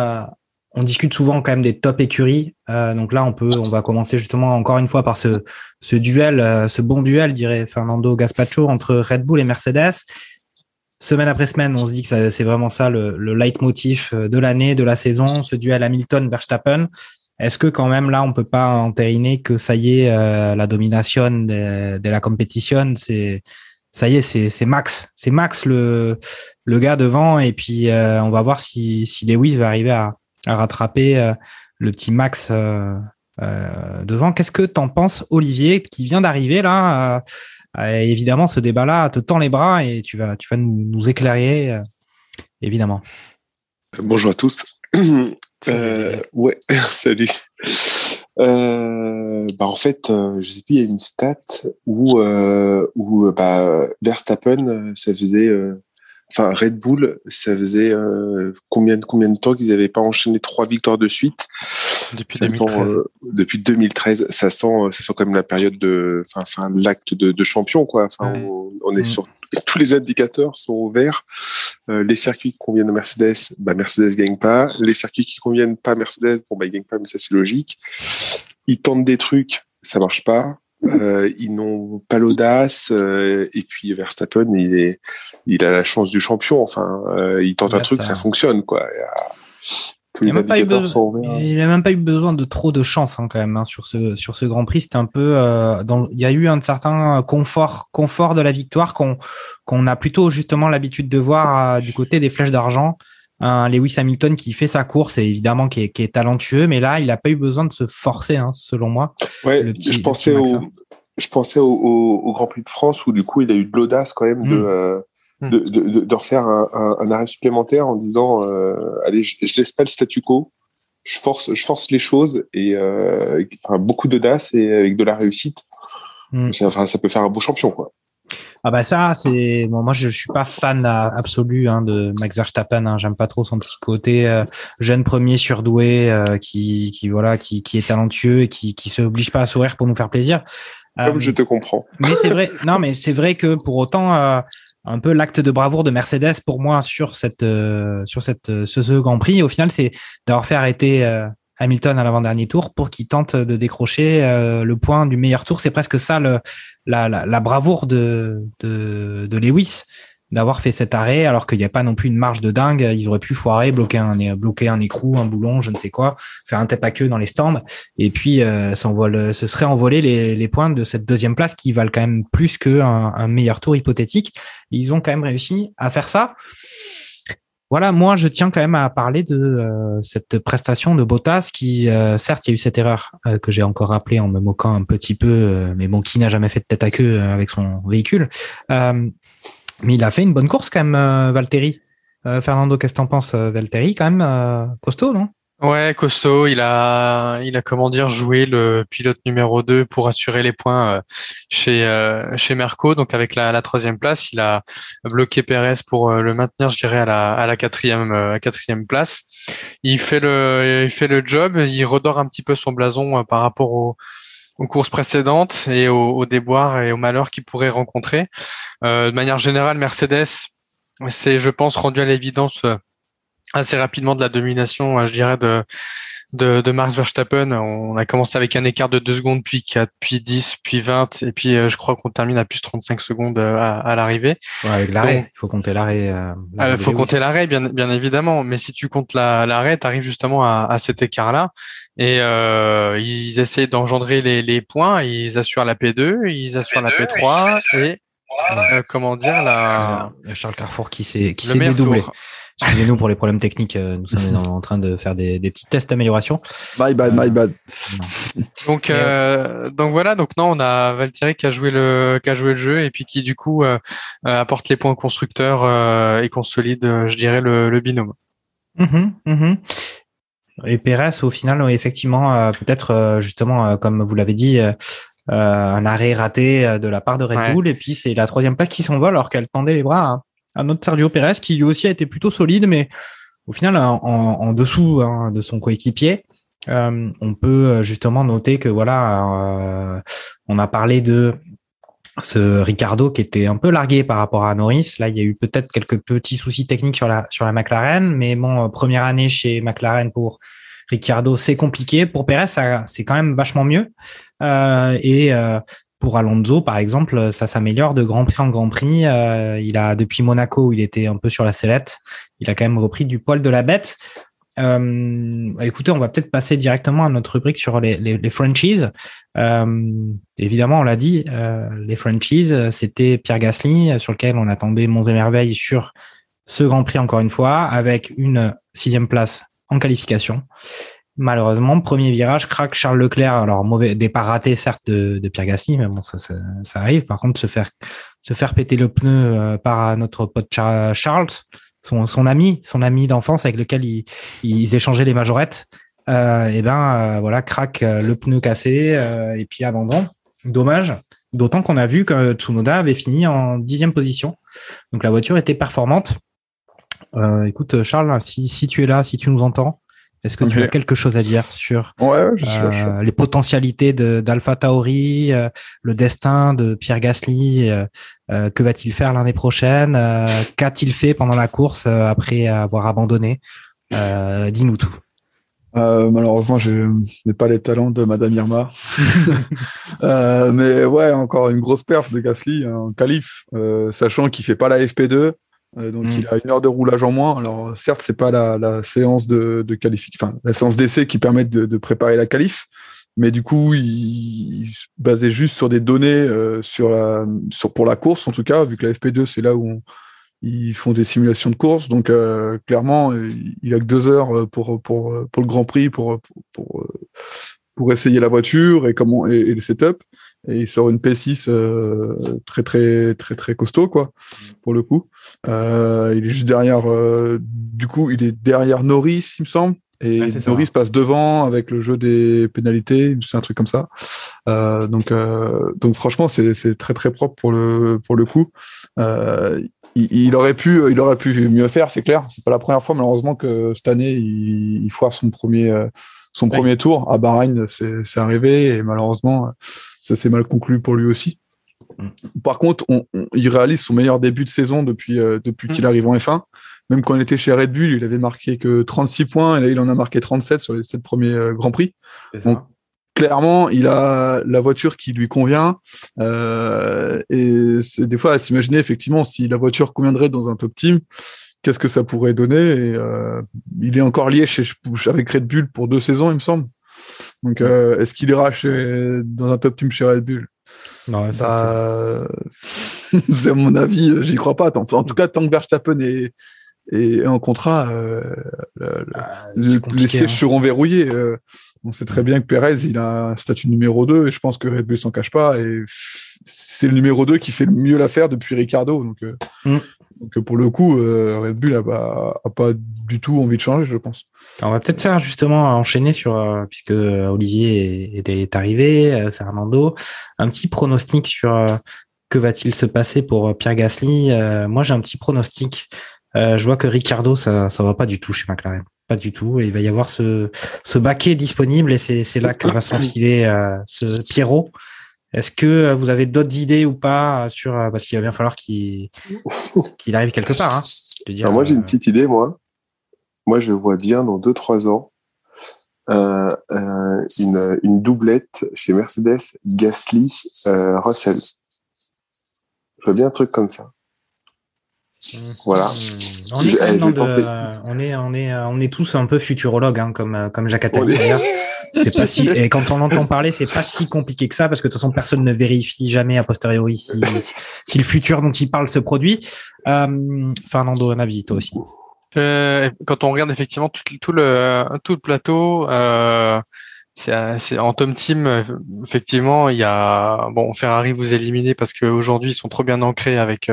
[SPEAKER 1] on discute souvent quand même des top écuries. Euh, donc là, on peut, on va commencer justement encore une fois par ce, ce duel, euh, ce bon duel, dirait Fernando Gaspacho entre Red Bull et Mercedes. Semaine après semaine, on se dit que c'est vraiment ça le, le leitmotiv euh, de l'année, de la saison, ce duel Hamilton-Verstappen. Est-ce que quand même là, on peut pas entériner que ça y est, euh, la domination de, de la compétition, c'est ça y est, c'est c'est Max, c'est Max le le gars devant, et puis euh, on va voir si si Lewis va arriver à, à rattraper euh, le petit Max devant. Qu'est-ce que t'en penses, Olivier, qui vient d'arriver là Évidemment, ce débat-là te tend les bras et tu vas, tu vas nous, nous éclairer, évidemment.
[SPEAKER 5] Bonjour à tous. Euh, ouais, salut. Euh, bah en fait, euh, je sais plus, il y a une stat où, euh, où bah, Verstappen, ça faisait, enfin Red Bull, ça faisait combien, combien de temps qu'ils n'avaient pas enchaîné trois victoires de suite?
[SPEAKER 2] Depuis
[SPEAKER 5] ça
[SPEAKER 2] 2013.
[SPEAKER 5] Sent, depuis 2013, ça sent, ça sent quand même la période de, enfin, l'acte de, de, champion, quoi. Enfin,
[SPEAKER 2] Ouais.
[SPEAKER 5] on, on est
[SPEAKER 1] Mm.
[SPEAKER 5] sur tous les indicateurs sont au vert. Euh, les circuits qui conviennent à Mercedes, bah Mercedes gagne pas. Les circuits qui conviennent pas à Mercedes, bon bah ils gagnent pas, mais ça c'est logique. Ils tentent des trucs, ça marche pas. Euh, ils n'ont pas l'audace. euh, et puis Verstappen, il est, il a la chance du champion. Enfin, euh, il tente un truc,
[SPEAKER 1] ça-
[SPEAKER 5] ça fonctionne quoi. Il
[SPEAKER 1] même n'a même pas eu besoin de trop de chance hein, quand même hein, sur ce sur ce Grand Prix. C'était un peu dans, il y a eu un certain confort confort de la victoire qu'on qu'on a plutôt justement l'habitude de voir du côté des flèches d'argent. Un Lewis Hamilton qui fait sa course et évidemment qui est, qui est talentueux, mais là il n'a pas eu besoin de se forcer, hein, selon moi.
[SPEAKER 5] Ouais,
[SPEAKER 1] le petit-
[SPEAKER 5] je pensais au,
[SPEAKER 1] hein.
[SPEAKER 5] je pensais au, au, au Grand Prix de France où du coup il a eu de l'audace quand même de,
[SPEAKER 1] Mm.
[SPEAKER 5] euh, de, de, de, de refaire un, un, un arrêt supplémentaire en disant euh, allez je, je laisse pas le statu quo, je force je force les choses et euh, avec, enfin, beaucoup d'audace et avec de la réussite.
[SPEAKER 1] Mm.
[SPEAKER 5] Ça- Enfin ça peut faire un beau champion quoi.
[SPEAKER 1] Ah bah ça c'est bon, moi je, je suis pas fan absolu hein, de Max Verstappen. Hein, J'aime pas trop son petit côté euh, jeune premier surdoué euh, qui qui voilà qui, qui est talentueux et qui qui se oblige pas à sourire pour nous faire plaisir.
[SPEAKER 5] Comme
[SPEAKER 1] Euh,
[SPEAKER 5] je te comprends.
[SPEAKER 1] mais c'est vrai, non, mais c'est vrai que pour autant, euh, un peu l'acte de bravoure de Mercedes pour moi sur cette euh, sur cette euh, ce, ce Grand Prix, au final, c'est d'avoir fait arrêter euh, Hamilton à l'avant-dernier tour pour qu'il tente de décrocher euh, le point du meilleur tour. C'est presque ça le, la, la, la bravoure de, de, de Lewis d'avoir fait cet arrêt alors qu'il n'y a pas non plus une marge de dingue. Ils auraient pu foirer, bloquer un, bloquer un écrou, un boulon, je ne sais quoi, faire un tête à queue dans les stands et puis euh, s'envole, ce serait envolé les, les points de cette deuxième place qui valent quand même plus qu'un un meilleur tour hypothétique. Ils ont quand même réussi à faire ça. Voilà, moi je tiens quand même à parler de euh, cette prestation de Bottas qui, euh, certes, il y a eu cette erreur euh, que j'ai encore rappelée en me moquant un petit peu, mais bon, qui n'a jamais fait de tête à queue avec son véhicule. Mais il a fait une bonne course quand même, Valtteri. Fernando, qu'est-ce que t'en penses, Valtteri Quand même costaud, non?
[SPEAKER 2] Ouais, costaud. Il a, il a comment dire, joué le pilote numéro 2 pour assurer les points euh, chez euh, chez Merco. Donc avec la, la troisième place, il a bloqué Perez pour euh, le maintenir, je dirais, à la à la quatrième à quatrième place. Il fait le il fait le job. Il redore un petit peu son blason par rapport aux aux courses précédentes et aux, aux déboires et aux malheurs qu'il pourrait rencontrer. Euh, de manière générale, Mercedes s'est, je pense, rendu à l'évidence assez rapidement de la domination, euh, je dirais, de, de, de Max Verstappen. On a commencé avec un écart de 2 secondes, puis 4, puis 10, puis 20, et puis euh, je crois qu'on termine à plus 35 secondes euh, à, à l'arrivée.
[SPEAKER 1] ouais, Avec l'arrêt, il faut compter l'arrêt. euh,
[SPEAKER 2] Il
[SPEAKER 1] de
[SPEAKER 2] faut compter l'arrêt, bien, bien évidemment, mais si tu comptes la- l'arrêt, tu arrives justement à, à cet écart-là. Et euh, ils essayent d'engendrer les, les points, ils assurent la P2, ils assurent la P3, et euh, comment dire, la,
[SPEAKER 1] Il y a Charles Carrefour qui s'est dédoublé.
[SPEAKER 2] tour.
[SPEAKER 1] Excusez-nous pour les problèmes techniques. euh, Nous sommes en en train de faire des, des petits tests d'amélioration.
[SPEAKER 6] My bad, my bad.
[SPEAKER 2] Donc,
[SPEAKER 1] Mais,
[SPEAKER 2] euh, donc voilà, donc non, on a Valtteri qui a joué le, qui a joué le jeu et puis qui du coup euh, euh, apporte les points constructeurs euh, et consolide, euh, je dirais, le, le binôme.
[SPEAKER 1] Mhm, mhm. Et Pérez, au final, effectivement, euh, peut-être euh, justement, euh, comme vous l'avez dit, euh, euh, un arrêt raté euh, de la part de Red
[SPEAKER 2] Ouais.
[SPEAKER 1] Bull, et puis c'est la troisième place qui s'envole alors qu'elle tendait les bras à, à notre Sergio Pérez, qui lui aussi a été plutôt solide, mais au final, en, dessous hein, de son coéquipier. Euh, on peut euh, justement noter que voilà, euh, on a parlé de ce Ricardo qui était un peu largué par rapport à Norris. Là, il y a eu peut-être quelques petits soucis techniques sur la sur la McLaren, mais bon, première année chez McLaren pour Ricardo, c'est compliqué. Pour Perez, c'est quand même vachement mieux. Et pour Alonso, par exemple, ça s'améliore de Grand Prix en Grand Prix. Euh, il a depuis Monaco, où il était un peu sur la sellette. Il a quand même repris du poil de la bête. Euh, écoutez, on va peut-être passer directement à notre rubrique sur les, les, les franchises. Euh, évidemment, on l'a dit, euh, les franchises, c'était Pierre Gasly, sur lequel on attendait Monts et Merveilles sur ce Grand Prix encore une fois, avec une sixième place en qualification. Malheureusement, premier virage, craque Charles Leclerc. Alors, mauvais départ raté, certes, de, Pierre Gasly, mais bon, ça, arrive. Par contre, se faire, se faire péter le pneu euh, par notre pote Charles, son, ami, son ami d'enfance avec lequel ils, échangeaient les majorettes, euh, et ben, euh, voilà, craque euh, le pneu cassé et puis abandon. Dommage. D'autant qu'on a vu que Tsunoda avait fini en dixième position. Donc la voiture était performante. Euh, écoute, Charles, si, si tu es là, si tu nous entends, est-ce que tu as quelque chose à dire sur
[SPEAKER 3] ouais, je suis là, je suis
[SPEAKER 1] euh, les potentialités d'Alpha Tauri, euh, le destin de Pierre Gasly euh, Que va-t-il faire l'année prochaine Qu'a-t-il fait pendant la course après avoir abandonné Dis-nous tout.
[SPEAKER 4] Euh, malheureusement, je n'ai pas les talents de Madame Irma. Euh, mais ouais, encore une grosse perf de Gasly hein, qualif, euh, sachant qu'il fait pas la FP2, euh, donc
[SPEAKER 1] Mm.
[SPEAKER 4] il a une heure de roulage en moins. Alors certes, c'est pas la, la séance de, de qualification, enfin la séance d'essai qui permet de, de préparer la qualif, mais du coup, il, il se basait juste sur des données euh, sur la, sur pour la course en tout cas, vu que la FP2 c'est là où on- ils font des simulations de course. Donc euh, clairement, il a que deux heures pour pour pour le Grand Prix pour pour, pour, pour essayer la voiture et comment et, et le setup. Et il sort une P6 euh, très très très très costaud quoi pour le coup. Euh, il est juste derrière. euh, du coup, il est derrière Norris, il me semble. Et
[SPEAKER 1] Ouais, ça.
[SPEAKER 4] Norris passe devant avec le jeu des pénalités, c'est un truc comme ça. Euh, donc, donc franchement, c'est c'est très très propre pour le pour le coup. Il, il aurait pu il aurait pu mieux faire, c'est clair. C'est pas la première fois malheureusement que cette année il, il foire son premier son
[SPEAKER 1] Oui.
[SPEAKER 4] premier tour à Bahreïn. C'est arrivé et malheureusement ça s'est mal conclu pour lui aussi. Par contre, on- on- il réalise son meilleur début de saison depuis, euh, depuis qu'il arrive en F1. Même quand il était chez Red Bull, il avait marqué que 36 points et là, il en a marqué 37 sur les 7 premiers euh, Grands Prix. Donc, clairement, il a la voiture qui lui convient. Euh, et c'est des fois à s'imaginer, effectivement, si la voiture conviendrait dans un top team, qu'est-ce que ça pourrait donner et, euh, Il est encore lié chez, avec Red Bull pour deux saisons, il me semble. Donc, euh, est-ce qu'il ira chez, dans un top team chez Red Bull?
[SPEAKER 1] Non, ça,
[SPEAKER 4] bah, c'est à mon avis, euh, j'y crois pas. Tant- En tout cas, tant que Verstappen est, est en contrat, euh, le- le- les sièges
[SPEAKER 1] hein.
[SPEAKER 4] seront verrouillés. on sait très bien que Perez, il a un statut numéro 2 et je pense que Red Bull s'en cache pas. Et c'est le numéro 2 qui fait le mieux l'affaire depuis Ricardo. Donc,
[SPEAKER 1] Mm.
[SPEAKER 4] Donc pour le coup, euh, Red Bull a pas, du tout envie de changer, je pense.
[SPEAKER 1] On va peut-être faire justement enchaîner sur, euh, puisque euh, Olivier est, arrivé, Fernando, un petit pronostic sur que va-t-il se passer pour Pierre Gasly. Moi, j'ai un petit pronostic. Je vois que Ricardo, ça ça va pas du tout chez McLaren. Pas du tout. Il va y avoir ce, ce baquet disponible et c'est là que va s'enfiler ce Pierrot. Est-ce que euh, vous avez d'autres idées ou pas euh, sur euh, parce qu'il va bien falloir qu'il qu'il arrive quelque part. Hein, dire,
[SPEAKER 5] Alors moi, j'ai une petite idée, moi. Moi, je vois bien dans 2-3 ans euh, euh, une, une doublette chez Mercedes, Gasly, euh, Russell. Je vois bien un truc comme ça. Voilà.
[SPEAKER 1] Hmm. On est,
[SPEAKER 5] Je- je
[SPEAKER 1] de- on est, on est, on est tous un peu futurologues, hein, comme, comme Jacques
[SPEAKER 5] On
[SPEAKER 1] Attali
[SPEAKER 5] est-.
[SPEAKER 1] Et quand on entend parler, c'est pas si compliqué que ça, parce que de toute façon, personne ne vérifie jamais a posteriori si, le futur dont il parle se produit. Euh, Fernando, un avis, toi aussi.
[SPEAKER 2] Euh, quand on regarde effectivement tout, le tout le plateau, euh, c'est en Tom Team effectivement il y a bon Ferrari vous éliminez parce qu'aujourd'hui ils sont trop bien ancrés avec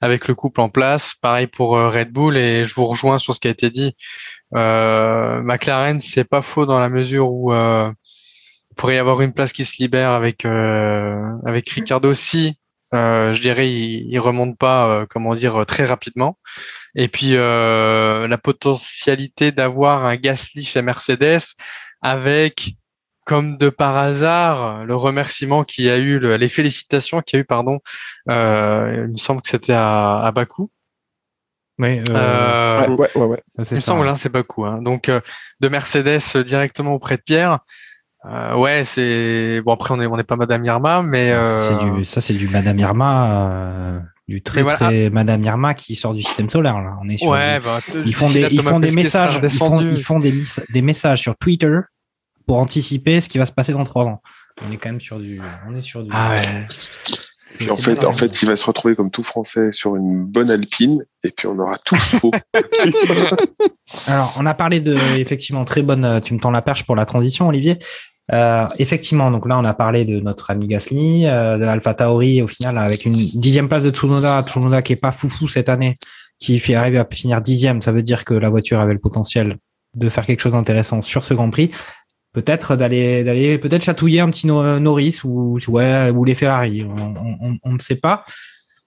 [SPEAKER 2] avec le couple en place. Pareil pour Red Bull et je vous rejoins sur ce qui a été dit. Euh, McLaren c'est pas faux dans la mesure où euh, il pourrait y avoir une place qui se libère avec euh, avec Ricardo si euh, je dirais il, il remonte pas comment dire très rapidement. Et puis la potentialité d'avoir un Gasly chez Mercedes avec, comme de par hasard, le remerciement qu'il y a eu, le- les félicitations qu'il y a eu, pardon, il me semble que c'était à, à Bakou.
[SPEAKER 1] Oui,
[SPEAKER 2] Euh,
[SPEAKER 4] Ouais, ouais, ouais. ouais.
[SPEAKER 1] c'est
[SPEAKER 2] il me semble, hein, c'est Bakou. Hein. Donc euh, de Mercedes euh, directement auprès de Pierre. Euh, ouais, c'est bon. Après, on est on n'est pas Madame Irma, mais euh,
[SPEAKER 1] du, ça, c'est du Madame Irma, euh, du très,
[SPEAKER 2] voilà.
[SPEAKER 1] très Madame Irma qui sort du système solaire, là. On est sur
[SPEAKER 2] ouais,
[SPEAKER 1] du-
[SPEAKER 2] bah,
[SPEAKER 1] ils font des, ils font des messages, ils font, ils font des, mis- des messages sur Twitter pour anticiper ce qui va se passer dans trois ans. On est quand même sur du, on est sur du.
[SPEAKER 2] Ah ouais.
[SPEAKER 5] Puis en fait, en fait, il va se retrouver comme tout français sur une bonne alpine, et puis on aura tous faux.
[SPEAKER 1] Alors, on a parlé de effectivement très bonne. Tu me tends la perche pour la transition, Olivier. Euh, effectivement, donc là, on a parlé de notre ami Gasly, euh, de Alpha Tauri, au final, avec une dixième place de Tsunoda, Tsunoda qui est pas foufou cette année, qui fait arriver à finir dixième. Ça veut dire que la voiture avait le potentiel de faire quelque chose d'intéressant sur ce Grand Prix. Peut-être d'aller, d'aller, peut-être chatouiller un petit Norris ou, ou les Ferrari. On, ne sait pas.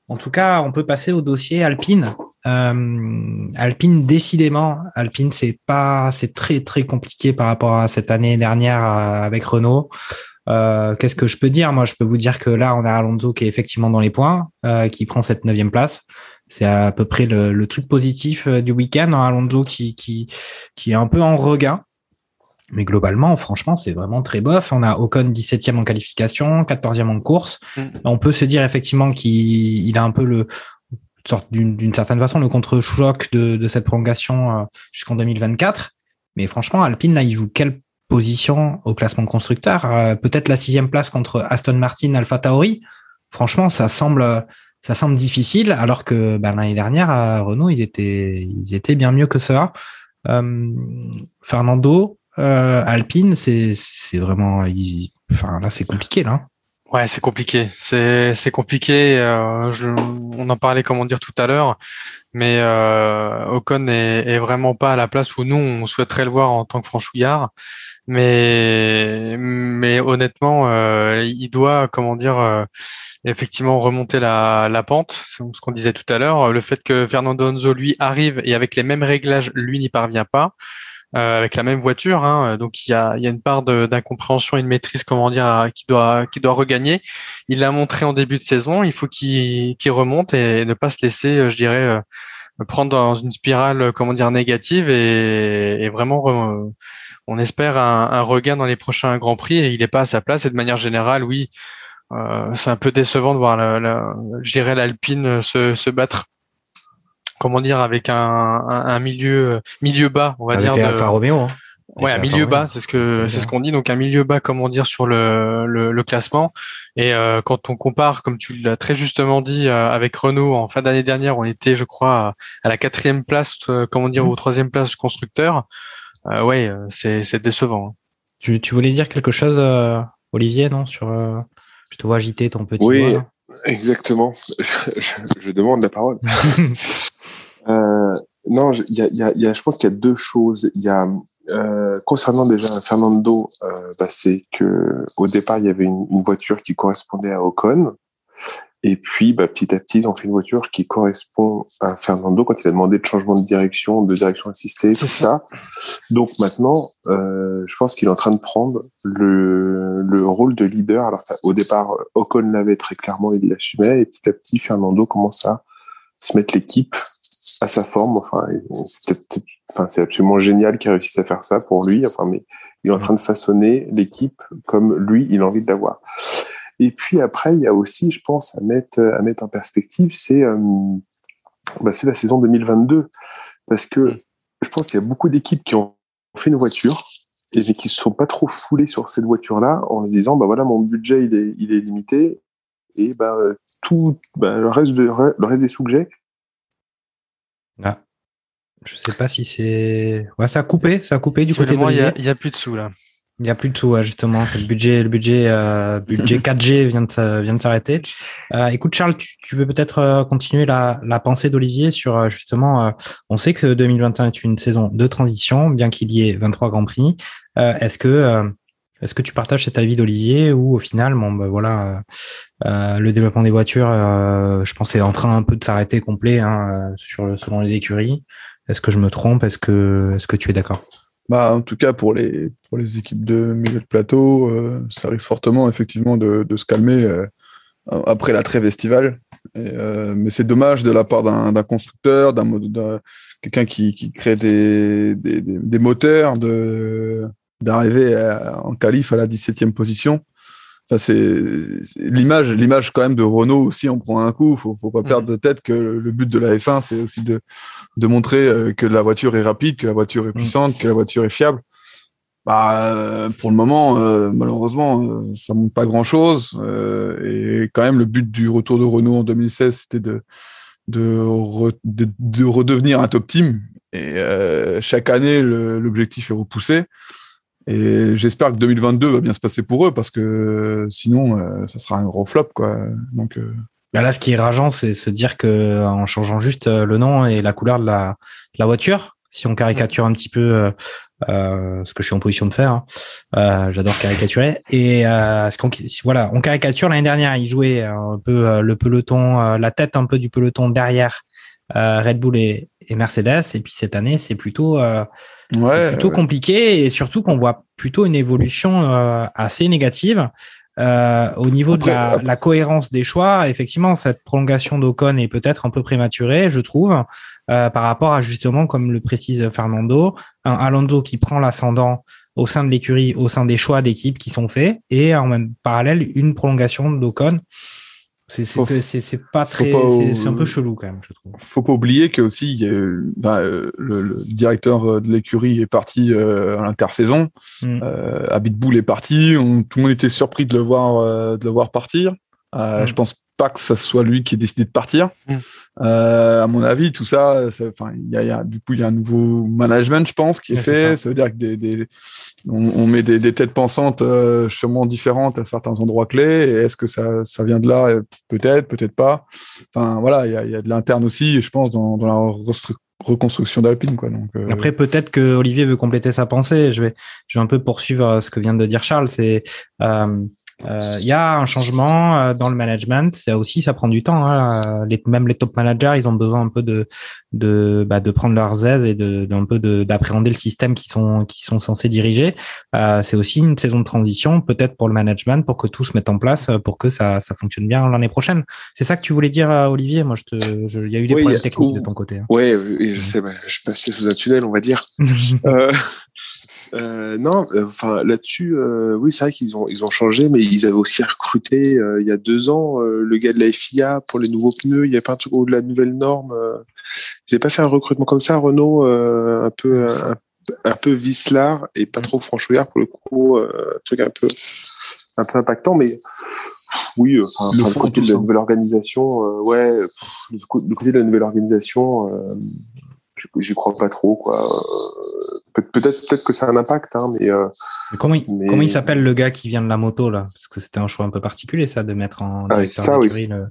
[SPEAKER 1] En tout cas, on peut passer au dossier Alpine. Euh, Alpine, décidément, Alpine, c'est pas, c'est très très compliqué par rapport à cette année dernière euh, avec Renault. Euh, Qu'est-ce que je peux dire? Moi, je peux vous dire que là, on a Alonso qui est effectivement dans les points, qui prend cette neuvième place. C'est à peu près le, truc positif du week-end. Alonso qui, qui, qui est un peu en regain. Mais globalement, franchement, c'est vraiment très bof. On a Ocon 17e en qualification, 14e en course. Mm. On peut se dire effectivement qu'il a un peu le d'une certaine façon le contre-choc de, de, cette prolongation euh, jusqu'en 2024. Mais franchement, Alpine, là, il joue quelle position au classement constructeur? Euh, Peut-être la sixième place contre Aston Martin, Alpha Tauri. Franchement, ça semble, ça semble difficile, alors que ben, l'année dernière, à Renault, ils étaient, ils étaient bien mieux que cela. Euh, Fernando, euh, Alpine, c'est vraiment, enfin là c'est compliqué là.
[SPEAKER 2] Ouais, c'est compliqué. C'est compliqué. Euh, on en parlait comment dire tout à l'heure, mais euh, Ocon est, vraiment pas à la place où nous on souhaiterait le voir en tant que franchouillard. Mais mais honnêtement, il doit comment dire effectivement remonter la, la pente. C'est ce qu'on disait tout à l'heure. Le fait que Fernando Alonso lui arrive et avec les mêmes réglages, lui n'y parvient pas. Euh, avec la même voiture. Hein, donc il y a, y a, une part d'incompréhension et de maîtrise, comment dire, qui doit, qui doit regagner. Il l'a montré en début de saison. Il faut qu'il remonte et ne pas se laisser, euh, je dirais, euh, prendre dans une spirale, comment dire, négative et, et vraiment. on espère un, un, regain dans les prochains grands prix et il n'est pas à sa place. Et de manière générale, oui, euh, c'est un peu décevant de voir la, la, l'Alpine se, se battre comment dire, avec un, un, milieu milieu bas, on va
[SPEAKER 1] avec
[SPEAKER 2] dire.
[SPEAKER 1] Alfa Romeo. Hein.
[SPEAKER 2] Ouais, un milieu bas, c'est ce que c'est ce qu'on dit. Donc un milieu bas, comment dire, sur le, le, le classement. Et euh, quand on compare, comme tu l'as très justement dit, euh, avec Renault en fin d'année dernière, on était, je crois, à, la quatrième place, euh, comment dire, mmh. ou troisième place constructeur. Euh, ouais, c'est c'est décevant. Hein.
[SPEAKER 1] Tu, tu voulais dire quelque chose, Olivier, non Sur, je te vois agiter ton petit.
[SPEAKER 5] Oui, exactement. Je, je, demande la parole. Euh, non, il y a, y, a, y a, je pense qu'il y a deux choses. Il y a euh, concernant déjà Fernando, euh, bah, c'est que au départ il y avait une, une, voiture qui correspondait à Ocon, et puis bah, petit à petit ils ont fait une voiture qui correspond à Fernando quand il a demandé de changement de direction, de direction assistée, tout ça. Donc maintenant, euh, je pense qu'il est en train de prendre le, le rôle de leader. Alors au départ, Ocon l'avait très clairement, il l'assumait, et petit à petit Fernando commence à se mettre l'équipe à sa forme. Enfin, c'est enfin, absolument génial qu'il réussisse à faire ça pour lui. Enfin, mais il est en train de façonner l'équipe comme lui, il a envie d'avoir. Et puis après, il y a aussi, je pense, à mettre, à mettre en perspective, c'est euh, bah, c'est la saison 2022. Parce que je pense qu'il y a beaucoup d'équipes qui ont fait une voiture et qui ne se sont pas trop foulées sur cette voiture-là en se disant, bah voilà, mon budget, il est, il est limité et bah, tout, bah, le, reste de, le reste des sous que j'ai,
[SPEAKER 1] ah. Je sais pas si c'est. Ouais, ça a coupé, ça a coupé du côté de.
[SPEAKER 2] Il n'y a, plus de sous là.
[SPEAKER 1] Il n'y a plus de sous, justement. le budget, le budget, euh, budget 4G vient de, vient de s'arrêter. Euh, écoute, Charles, tu, tu veux peut-être euh, continuer la, la pensée d'Olivier sur euh, justement. Euh, on sait que 2021 est une saison de transition, bien qu'il y ait 23 grands prix. Est-ce que est-ce que tu partages cet avis d'Olivier ou au final, bon, ben voilà, euh, le développement des voitures, euh, je pense, est en train un peu de s'arrêter complet hein, sur selon les écuries. Est-ce que je me trompe? Est-ce que, tu es d'accord?
[SPEAKER 4] Bah, en tout cas, pour les, équipes de milieu de plateau, euh, ça risque fortement effectivement de, se calmer euh, après la trêve estivale. Euh, mais c'est dommage de la part d'un constructeur, d'un quelqu'un qui, crée des, des moteurs, de, d'arriver en qualif à la 17e position. Ça, c'est l'image, l'image quand même de Renault aussi. On prend un coup. Faut, faut pas perdre mm. de tête que le but de la F1, c'est aussi de, de montrer euh, que la voiture est rapide, que la voiture est mm. puissante, que la voiture est fiable. bah, euh, pour le moment, euh, malheureusement, euh, ça monte pas grand-chose. et quand même, le but du retour de Renault en 2016, c'était de, de, de, redevenir un top team. Et chaque année, l'objectif est repoussé. Et j'espère que 2022 va bien se passer pour eux parce que sinon, ça sera un gros flop. Quoi. Donc,
[SPEAKER 1] bah là, ce qui est rageant, c'est se dire que en changeant juste le nom et la couleur de la, voiture, si on caricature un petit peu euh, ce que je suis en position de faire. Hein. Euh, J'adore caricaturer. Et euh, voilà, on caricature l'année dernière. Il jouait un peu euh, le peloton, euh, la tête un peu du peloton derrière Red Bull et, Mercedes. Et puis cette année, c'est plutôt, ouais, plutôt compliqué et surtout qu'on voit plutôt une évolution assez négative. Euh, au niveau de la, la, cohérence des choix, effectivement, cette prolongation d'Ocon est peut-être un peu prématurée, je trouve. Euh, par rapport à justement, comme le précise Fernando, un Alonso qui prend l'ascendant au sein de l'écurie, au sein des choix d'équipe qui sont faits, et en même parallèle une prolongation d'Ocon. C'est pas très, c'est un peu chelou quand même, je trouve.
[SPEAKER 4] Faut pas oublier que aussi bah, euh, le, directeur de l'écurie est parti euh, à l'intersaison, mm. euh, Abitbull est parti, tout le monde était surpris de le voir, euh, de le voir partir. Euh, mm. Je pense pas que ce soit lui qui ait décidé de partir. Mm. Euh, à mon avis, tout ça, enfin, il y a, y a, du coup, il y a un nouveau management, je pense, qui est fait. Ça. veut dire que des, des on, on, met des, des, têtes pensantes euh, sûrement différentes à certains endroits clés. Est-ce que ça, ça vient de là? Peut-être, peut-être pas. Enfin, voilà, il y a, y a, de l'interne aussi, je pense, dans, dans la reconstruction d'Alpine. Quoi. Donc,
[SPEAKER 1] euh... Après, peut-être que Olivier veut compléter sa pensée. Je vais, je vais un peu poursuivre ce que vient de dire Charles. C'est il euh, y a un changement euh, dans le management. Ça aussi, ça prend du temps. Hein. Les, même les top managers, ils ont besoin un peu de de, bah, de prendre leurs aises et de, d'un peu d'appréhender le système qui sont qui sont censés diriger. Euh, c'est aussi une saison de transition, peut-être pour le management, pour que tout se mette en place, pour que ça ça fonctionne bien l'année prochaine. C'est ça que tu voulais dire, Olivier? Moi, je te, il y a eu des problèmes techniques de ton côté. Hein.
[SPEAKER 5] Oui, je sais. Bah, je passais sous un tunnel, on va dire. euh, euh, non, euh, enfin là-dessus, euh, oui, c'est vrai qu'ils ont ils ont changé, mais ils avaient aussi recruté euh, il y a deux ans euh, le gars de la FIA pour les nouveaux pneus. Il n'y a pas un truc de la nouvelle norme. ils n'avaient pas fait un recrutement comme ça, Renault, un peu un, un, peu vicelard et pas trop franchouillard pour le coup, un truc un peu un peu impactant, mais oui, enfin, le, côté de la nouvelle organisation, ouais, le, côté de la nouvelle organisation, j'y crois pas trop, quoi peut-être peut-être que ça a un impact, hein, mais, euh,
[SPEAKER 1] comment il, comment il s'appelle le gars qui vient de la moto là? Parce que c'était un choix un peu particulier ça de mettre en
[SPEAKER 5] ah, ça, oui.
[SPEAKER 1] le,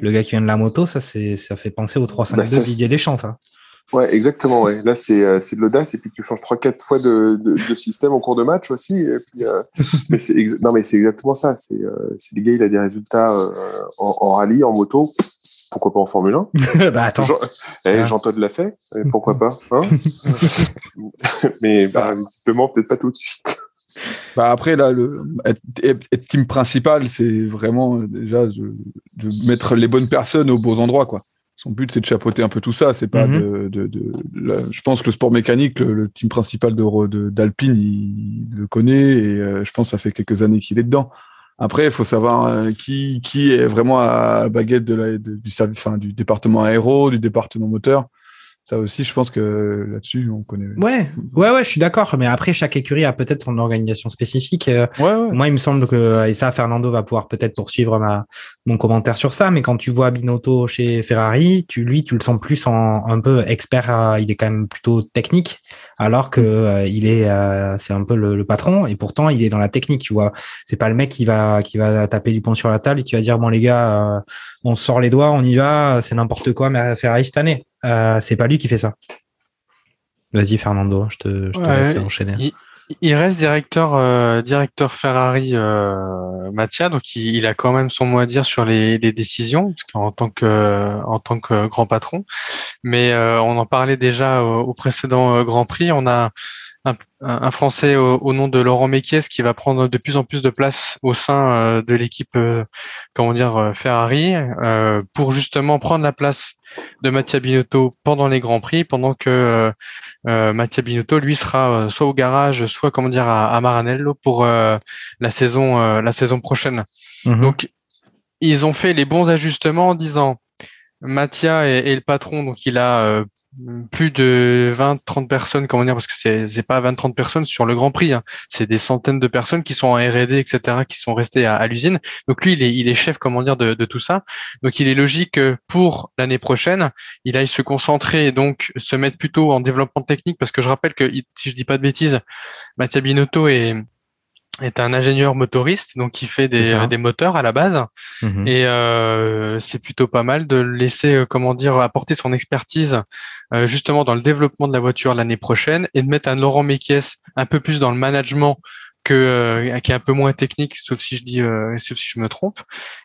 [SPEAKER 1] le, gars qui vient de la moto, ça c'est ça fait penser au 352 bah, Didier Deschamps ça.
[SPEAKER 5] Ouais, exactement. Ouais. Là, c'est euh, c'est de l'audace et puis tu changes trois quatre fois de, de, de, système au cours de match aussi. Et puis, euh, mais c'est non, mais c'est exactement ça. C'est euh, les gars, il a des résultats euh, en, en, rallye, en moto pourquoi pas en Formule
[SPEAKER 1] 1 Bah attends. Jean,
[SPEAKER 5] eh, Jean-Todt l'a fait, pourquoi pas hein? Mais bah, visiblement, peut-être pas tout de suite.
[SPEAKER 4] Bah après, là, le, être, team principal, c'est vraiment déjà de, de, mettre les bonnes personnes aux beaux endroits. Quoi. Son but, c'est de chapeauter un peu tout ça. C'est pas mm -hmm. de, de, de je pense que le sport mécanique, le, le team principal d'Alpine, il, il, le connaît et euh, je pense que ça fait quelques années qu'il est dedans. Après, il faut savoir euh, qui, qui est vraiment à la baguette du service, enfin, du département aéro, du département moteur ça aussi, je pense que là-dessus, on connaît.
[SPEAKER 1] Ouais, ouais, ouais, je suis d'accord. Mais après, chaque écurie a peut-être son organisation spécifique. Euh, ouais, ouais. Moi, il me semble que, et ça, Fernando va pouvoir peut-être poursuivre ma, mon commentaire sur ça. Mais quand tu vois Binotto chez Ferrari, tu, lui, tu le sens plus en un peu expert. Euh, il est quand même plutôt technique, alors que euh, il est, euh, c'est un peu le, le, patron. Et pourtant, il est dans la technique. Tu vois, c'est pas le mec qui va, qui va taper du pont sur la table et qui va dire bon les gars, on sort les doigts, on y va, c'est n'importe quoi. Mais Ferrari cette année. Euh, c'est pas lui qui fait ça. Vas-y Fernando, je te, je te ouais, laisse enchaîner.
[SPEAKER 2] Il, il, reste directeur, euh, directeur Ferrari euh, Mattia, donc il, il, a quand même son mot à dire sur les, les décisions en tant que en tant que grand patron. Mais euh, on en parlait déjà au, au précédent euh, Grand Prix. On a un, un Français au, au, nom de Laurent Mekies qui va prendre de plus en plus de place au sein euh, de l'équipe, euh, comment dire, euh, Ferrari, pour justement prendre la place de Mattia Binotto pendant les grands prix, pendant que Mattia Binotto lui sera soit au garage, soit comment dire à, à Maranello pour la saison la saison prochaine. Mmh. Donc ils ont fait les bons ajustements en disant Mattia est, est, le patron, donc il a plus de 20-30 personnes, comment dire, parce que c'est c'est pas 20-30 personnes sur le Grand Prix, hein. c'est des centaines de personnes qui sont en R&D, etc., qui sont restées à, l'usine. Donc lui, il est, il est chef, comment dire, de, de tout ça. Donc il est logique que pour l'année prochaine, il aille se concentrer et donc se mettre plutôt en développement technique, parce que je rappelle que si je dis pas de bêtises, Mattia Binotto est est un ingénieur motoriste, donc qui fait des, des moteurs à la base. Mhm. Et euh, c'est plutôt pas mal de laisser, euh, comment dire, apporter son expertise euh, justement dans le développement de la voiture l'année prochaine et de mettre un Laurent Mekies un peu plus dans le management que euh, qui est un peu moins technique, sauf si je dis, sauf si je me trompe.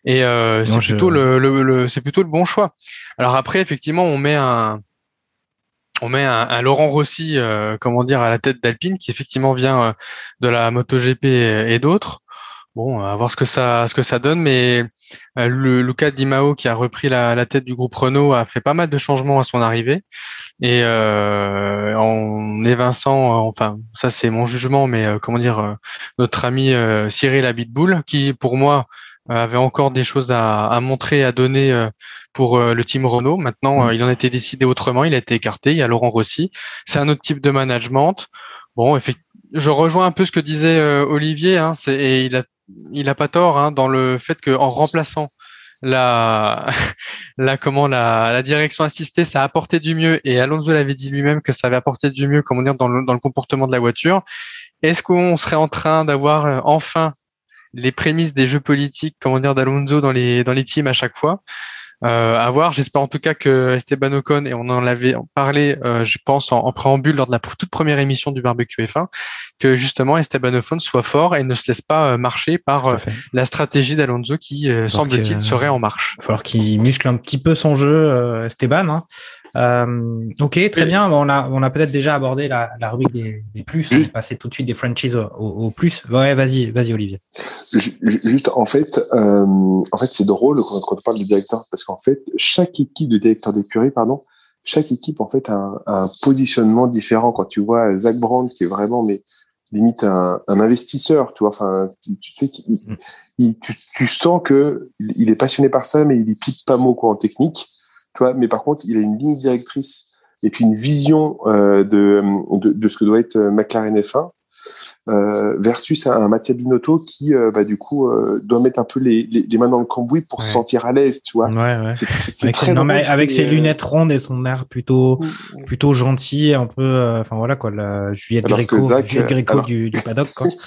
[SPEAKER 2] Et c'est plutôt le, le, le c'est plutôt le bon choix. Alors après, effectivement, on met un on met un, Laurent Rossi, euh, comment dire, à la tête d'Alpine, qui effectivement vient euh, de la MotoGP et, d'autres. Bon, à voir ce que ça, ce que ça donne, mais euh, le Luca Di Mao, qui a repris la, tête du groupe Renault, a fait pas mal de changements à son arrivée. Et en évinçant, enfin, ça c'est mon jugement, mais comment dire, notre ami Cyril Abitboul, qui pour moi avait encore des choses à, à montrer, à donner pour euh, le team Renault. Maintenant, euh, il en été décidé autrement, il a été écarté. Il y a Laurent Rossi. C'est un autre type de management. Bon, je rejoins un peu ce que disait euh, Olivier, hein, et il a, il a pas tort hein, dans le fait qu'en remplaçant la, la comment la, la, direction assistée, ça a apporté du mieux. Et Alonso l'avait dit lui-même que ça avait apporté du mieux, comment dire, dans le, dans le comportement de la voiture. Est-ce qu'on serait en train d'avoir enfin les prémices des jeux politiques, comment dire, d'Alonso dans les dans les teams à chaque fois euh, à voir. J'espère en tout cas que Esteban Ocon, et on en avait parlé, euh, je pense, en, préambule lors de la toute première émission du barbecue F1, que justement Esteban Ocon soit fort et ne se laisse pas euh, marcher par euh, la stratégie d'Alonso qui, semble-t-il, serait en marche.
[SPEAKER 1] Il va falloir qu'il muscle un petit peu son jeu, Esteban. Hein. Euh, ok, très bien. On a, on a peut-être déjà abordé la, la rubrique des, des plus. On est passé tout de suite des franchises au, au, plus. Ouais, vas-y, vas-y, Olivier.
[SPEAKER 5] Juste, en fait, euh, en fait, c'est drôle quand, quand, on parle de directeur, parce qu'en fait, chaque équipe de directeur d'écurie, pardon, chaque équipe en fait a un, un, positionnement différent. Quand tu vois Zach Brand, qui est vraiment, mais limite un, un investisseur, tu vois, enfin, tu, tu sais, il, tu, tu, sens que il est passionné par ça, mais il y pique pas mot quoi en technique mais par contre, il a une ligne directrice et puis une vision euh, de, de, ce que doit être McLaren F1 euh, versus un, Mattia Binotto qui, euh, bah, du coup, doit mettre un peu les, les, mains dans le cambouis pour se sentir à l'aise, tu vois.
[SPEAKER 1] C'est très avec, avec ses lunettes rondes et son air plutôt, plutôt gentil, un peu, enfin voilà quoi, la Juliette Gréco, Juliette Gréco du, du paddock, quoi.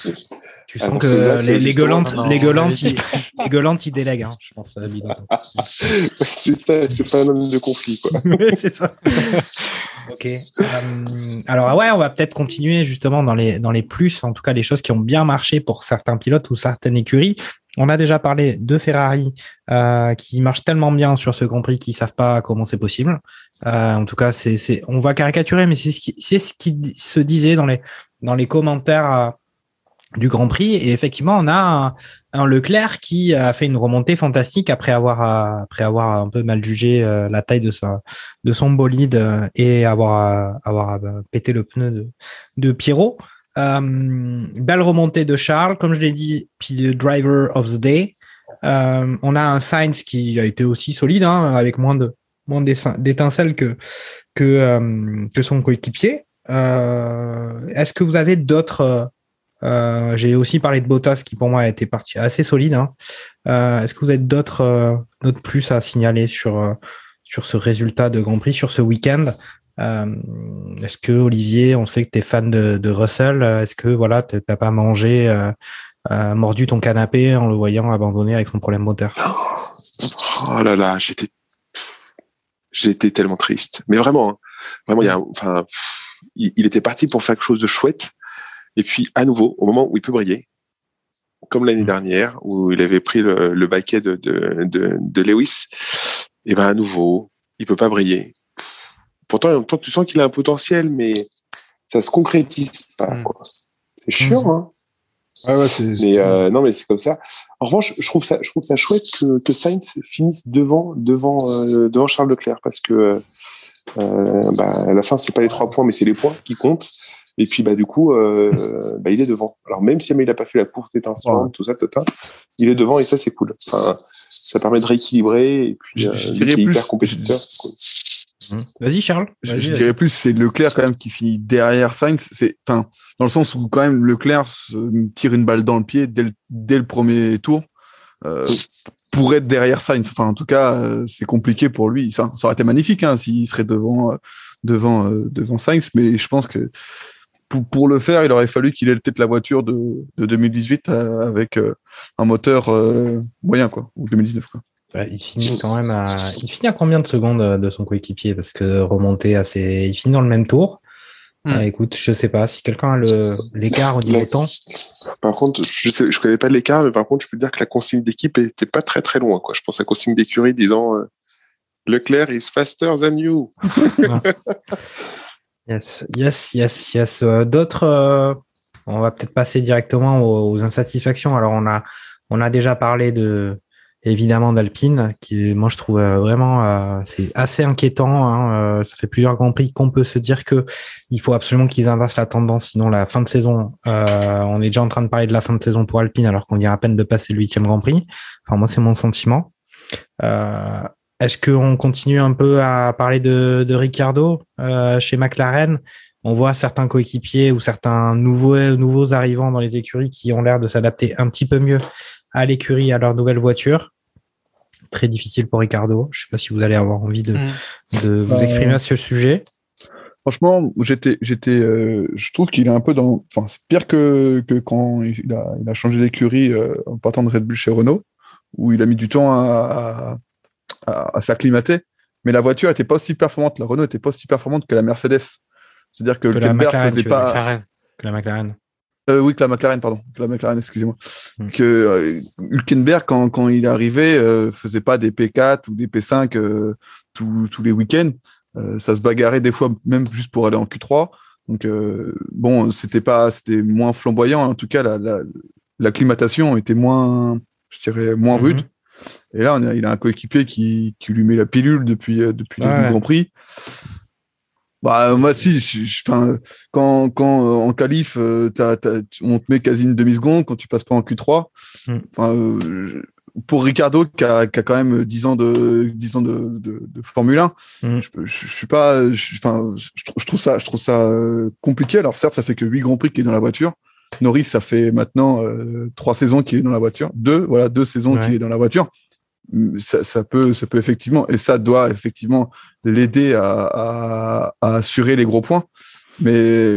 [SPEAKER 1] Tu sens que les, les gueulantes, les gueulantes, ils, les gueulantes, ils délèguent, hein, je pense.
[SPEAKER 5] c'est ça, c'est pas un homme de conflit, quoi.
[SPEAKER 1] c'est ça. ok. Euh, alors ouais, on va peut-être continuer justement dans les dans les plus, en tout cas les choses qui ont bien marché pour certains pilotes ou certaines écuries. On a déjà parlé de Ferrari euh, qui marche tellement bien sur ce Grand Prix qu'ils savent pas comment c'est possible. Euh, en tout cas, c'est c'est on va caricaturer, mais c'est ce qui c'est ce qui se disait dans les dans les commentaires. Euh, du Grand Prix. Et effectivement, on a un, Leclerc qui a fait une remontée fantastique après avoir après avoir un peu mal jugé euh, la taille de de son bolide euh, et avoir avoir euh, pété le pneu de, de Pierrot. belle remontée de Charles, comme je l'ai dit, puis le driver of the day. on a un Sainz qui a été aussi solide, hein, avec moins de moins d'étincelles que que que son coéquipier. Est-ce que vous avez d'autres euh, j'ai aussi parlé de Bottas qui pour moi a été parti assez solide. Hein. Euh, est-ce que vous avez d'autres euh, d'autres plus à signaler sur sur ce résultat de Grand Prix, sur ce week-end? Est-ce que Olivier, on sait que tu es fan de, de Russell, est-ce que voilà, t'as pas mangé, mordu ton canapé en le voyant abandonné avec son problème moteur?
[SPEAKER 5] Oh là là, j'étais j'étais tellement triste. Mais vraiment, hein. vraiment, y a, enfin, il était parti pour faire quelque chose de chouette et puis, à nouveau, au moment où il peut briller, comme l'année mmh. dernière, où il avait pris le, le baquet de, de, de, de, Lewis, et ben à nouveau, il peut pas briller. Pourtant, en même temps, tu sens qu'il a un potentiel, mais ça se concrétise pas. Mmh. C'est chiant, mmh. hein.
[SPEAKER 4] Ah ouais,
[SPEAKER 5] mais euh, non, mais c'est comme ça. En revanche, je trouve ça, je trouve ça chouette que, que Sainz finisse devant, devant, euh, devant Charles Leclerc parce que euh, bah, à la fin, c'est pas les trois points, mais c'est les points qui comptent. Et puis, bah, du coup, euh, bah, il est devant. Alors, même si il n'a pas fait la course étincelante, tout ça, tout ça, il est devant et ça, c'est cool. Enfin, ça permet de rééquilibrer et puis, euh, il est hyper compétiteur.
[SPEAKER 1] Vas-y, Charles.
[SPEAKER 4] Je, je dirais plus, c'est Leclerc quand même qui finit derrière Sainz. C'est, enfin, dans le sens où quand même Leclerc se tire une balle dans le pied dès le, dès le premier tour euh, pour être derrière Sainz. Enfin, en tout cas, euh, c'est compliqué pour lui. Ça, ça aurait été magnifique hein, s'il serait devant, euh, devant, euh, devant Sainz, mais je pense que pour, pour le faire, il aurait fallu qu'il ait peut-être la voiture de, de 2018 euh, avec euh, un moteur euh, moyen, quoi, ou 2019. Quoi.
[SPEAKER 1] Ouais, il finit quand même à. Il finit à combien de secondes de son coéquipier? Parce que remonter à ses. Il finit dans le même tour.
[SPEAKER 2] Hmm.
[SPEAKER 1] Euh, écoute, je sais pas si quelqu'un a le l'écart au niveau temps.
[SPEAKER 5] Par contre, je sais, je connais pas l'écart, mais par contre, je peux dire que la consigne d'équipe était pas très très loin. Quoi. Je pense à la consigne d'écurie disant euh, Leclerc is faster than you.
[SPEAKER 1] Yes, yes, yes, yes. Euh, D'autres, euh, on va peut-être passer directement aux, aux insatisfactions. Alors, on a, on a déjà parlé de, évidemment, d'Alpine, qui, moi, je trouve euh, vraiment, c'est assez inquiétant. hein. Ça fait plusieurs grands prix qu'on peut se dire que il faut absolument qu'ils inversent la tendance, sinon la fin de saison. euh, on est déjà en train de parler de la fin de saison pour Alpine, alors qu'on vient à peine de passer le huitième Grand Prix. Enfin, moi, c'est mon sentiment. Euh, est-ce qu'on continue un peu à parler de, de Ricardo euh, chez McLaren? On voit certains coéquipiers ou certains nouveaux, nouveaux arrivants dans les écuries qui ont l'air de s'adapter un petit peu mieux à l'écurie, à leur nouvelle voiture. Très difficile pour Ricardo. Je ne sais pas si vous allez avoir envie de,
[SPEAKER 2] Mm.
[SPEAKER 1] de vous
[SPEAKER 4] Euh,
[SPEAKER 1] exprimer à ce sujet.
[SPEAKER 4] Franchement, j'étais, j'étais, euh, je trouve qu'il est un peu dans. Enfin, c'est pire que, que quand il a, il a changé d'écurie euh, en partant de Red Bull chez Renault, où il a mis du temps à, à, s'acclimater. Mais la voiture était pas aussi performante. La Renault était pas aussi performante que la Mercedes. C'est-à-dire que,
[SPEAKER 1] Que la
[SPEAKER 4] Hülkenberg
[SPEAKER 1] McLaren,
[SPEAKER 4] faisait pas.
[SPEAKER 2] McLaren.
[SPEAKER 1] Que la McLaren.
[SPEAKER 4] Euh, oui, que la McLaren, pardon. Que la McLaren, excusez-moi.
[SPEAKER 1] Hmm.
[SPEAKER 4] Que euh, Hülkenberg, quand, quand il arrivé, euh, faisait pas des P4 ou des P5 euh, tous, tous les week-ends. Euh, ça se bagarrait des fois même juste pour aller en Q3. Donc euh, bon, c'était pas, c'était moins flamboyant. En tout cas, la, la, l'acclimatation était moins, je dirais, moins
[SPEAKER 1] Mhm.
[SPEAKER 4] rude. Et là, on a- il a un coéquipier qui, qui lui met la pilule depuis, euh, depuis le. Grand Prix. Bah, moi, si, je- quand, quand euh, en qualif, euh, on te met quasi une demi-seconde quand tu passes pas en Q3.
[SPEAKER 1] Mm.
[SPEAKER 4] Enfin, euh, je- pour Ricardo, qui a, qui a quand même 10 ans de, 10 ans de, de, de Formule 1,
[SPEAKER 1] Mm.
[SPEAKER 4] je, peux- je, je suis pas, enfin, je, trou- je trouve ça, je trouve ça compliqué. Alors, certes, ça fait que 8 Grands Prix qu'il est dans la voiture. Norris, ça fait maintenant euh, trois saisons qu'il est dans la voiture. Deux, voilà, deux saisons
[SPEAKER 1] Ouais.
[SPEAKER 4] qu'il est dans la voiture. Ça, ça peut, ça peut effectivement, et ça doit effectivement l'aider à, à, à assurer les gros points. Mais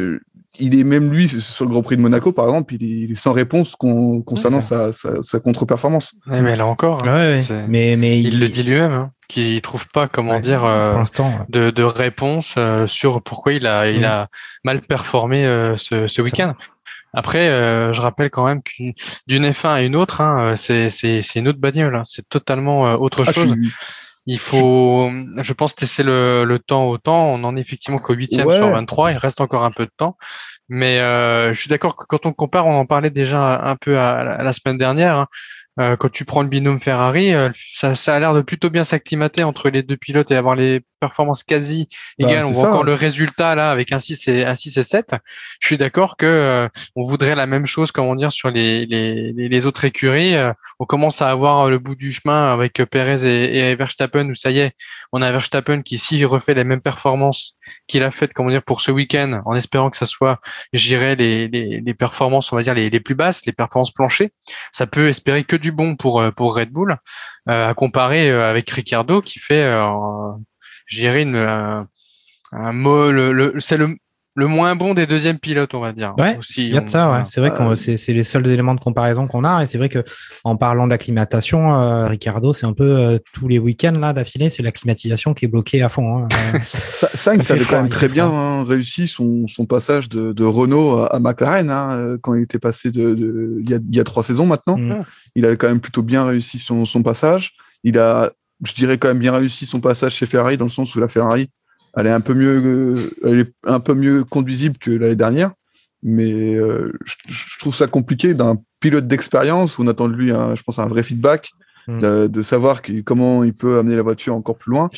[SPEAKER 4] il est même lui sur le Grand Prix de Monaco, par exemple, il est, il est sans réponse con- concernant sa, sa, sa contre-performance.
[SPEAKER 2] Ouais, mais là encore,
[SPEAKER 1] Ouais,
[SPEAKER 2] hein,
[SPEAKER 1] ouais. Mais, mais
[SPEAKER 2] il le dit lui-même, hein, qu'il trouve pas, comment
[SPEAKER 1] Ouais,
[SPEAKER 2] dire, euh,
[SPEAKER 1] Pour l'instant, ouais.
[SPEAKER 2] de, de réponse euh, sur pourquoi il a, il a mal performé euh, ce, ce week-end. Après, euh, je rappelle quand même qu'une d'une F1 à une autre, hein, euh, c'est c'est c'est une autre bagnole, hein, c'est totalement euh, autre
[SPEAKER 4] Ah,
[SPEAKER 2] chose.
[SPEAKER 4] suis-
[SPEAKER 2] Il faut, je pense, laisser le, le temps au temps. On en est effectivement qu'au huitième
[SPEAKER 4] Ouais.
[SPEAKER 2] sur 23. Il reste encore un peu de temps. Mais euh, je suis d'accord que quand on compare, on en parlait déjà un peu à, à la semaine dernière. hein. Euh, quand tu prends le binôme Ferrari, euh, ça, ça a l'air de plutôt bien s'acclimater entre les deux pilotes et avoir les performances quasi
[SPEAKER 4] Bah,
[SPEAKER 2] égales. on voit
[SPEAKER 4] ça.
[SPEAKER 2] encore le résultat là avec un 6 et un 6 et 7. Je suis d'accord que euh, on voudrait la même chose, comment dire, sur les, les, les- autres écuries. Euh, on commence à avoir le bout du chemin avec Perez et, et Verstappen où ça y est, on a Verstappen qui s'il refait les mêmes performances qu'il a faites, comment dire, pour ce week-end, en espérant que ça soit, j'irais, les, les, les performances, on va dire, les, les plus basses, les performances planchées, ça peut espérer que du bon pour, euh, pour Red Bull, euh, à comparer euh, avec Ricardo qui fait, je dirais, une, un, un mot, le, c'est le, le moins bon des deuxièmes pilotes, on va dire.
[SPEAKER 1] Ouais,
[SPEAKER 2] Aussi,
[SPEAKER 1] Il y a de
[SPEAKER 2] on-
[SPEAKER 1] ça, ouais. C'est vrai que
[SPEAKER 4] Euh,
[SPEAKER 1] c'est c'est les seuls éléments de comparaison qu'on a. Et c'est vrai que en parlant d'acclimatation, euh, Ricardo, c'est un peu euh, tous les week-ends là d'affilée, c'est la climatisation qui est bloquée à fond. hein. Fait
[SPEAKER 4] avait
[SPEAKER 1] froid,
[SPEAKER 4] quand même très bien hein, réussi son, son passage de, de Renault à, McLaren hein, quand il était passé de, de- il, y a, il y a trois saisons maintenant.
[SPEAKER 1] Mm.
[SPEAKER 4] Il avait quand même plutôt bien réussi son, son passage. Il a, je dirais quand même bien réussi son passage chez Ferrari dans le sens où la Ferrari elle est un peu mieux, euh, elle est un peu mieux conduisible que l'année dernière. Mais euh, je, je trouve ça compliqué d'un pilote d'expérience où on attend de lui, un, je pense, un vrai feedback,
[SPEAKER 1] Mm.
[SPEAKER 4] de, de savoir qui- comment il peut amener la voiture encore plus loin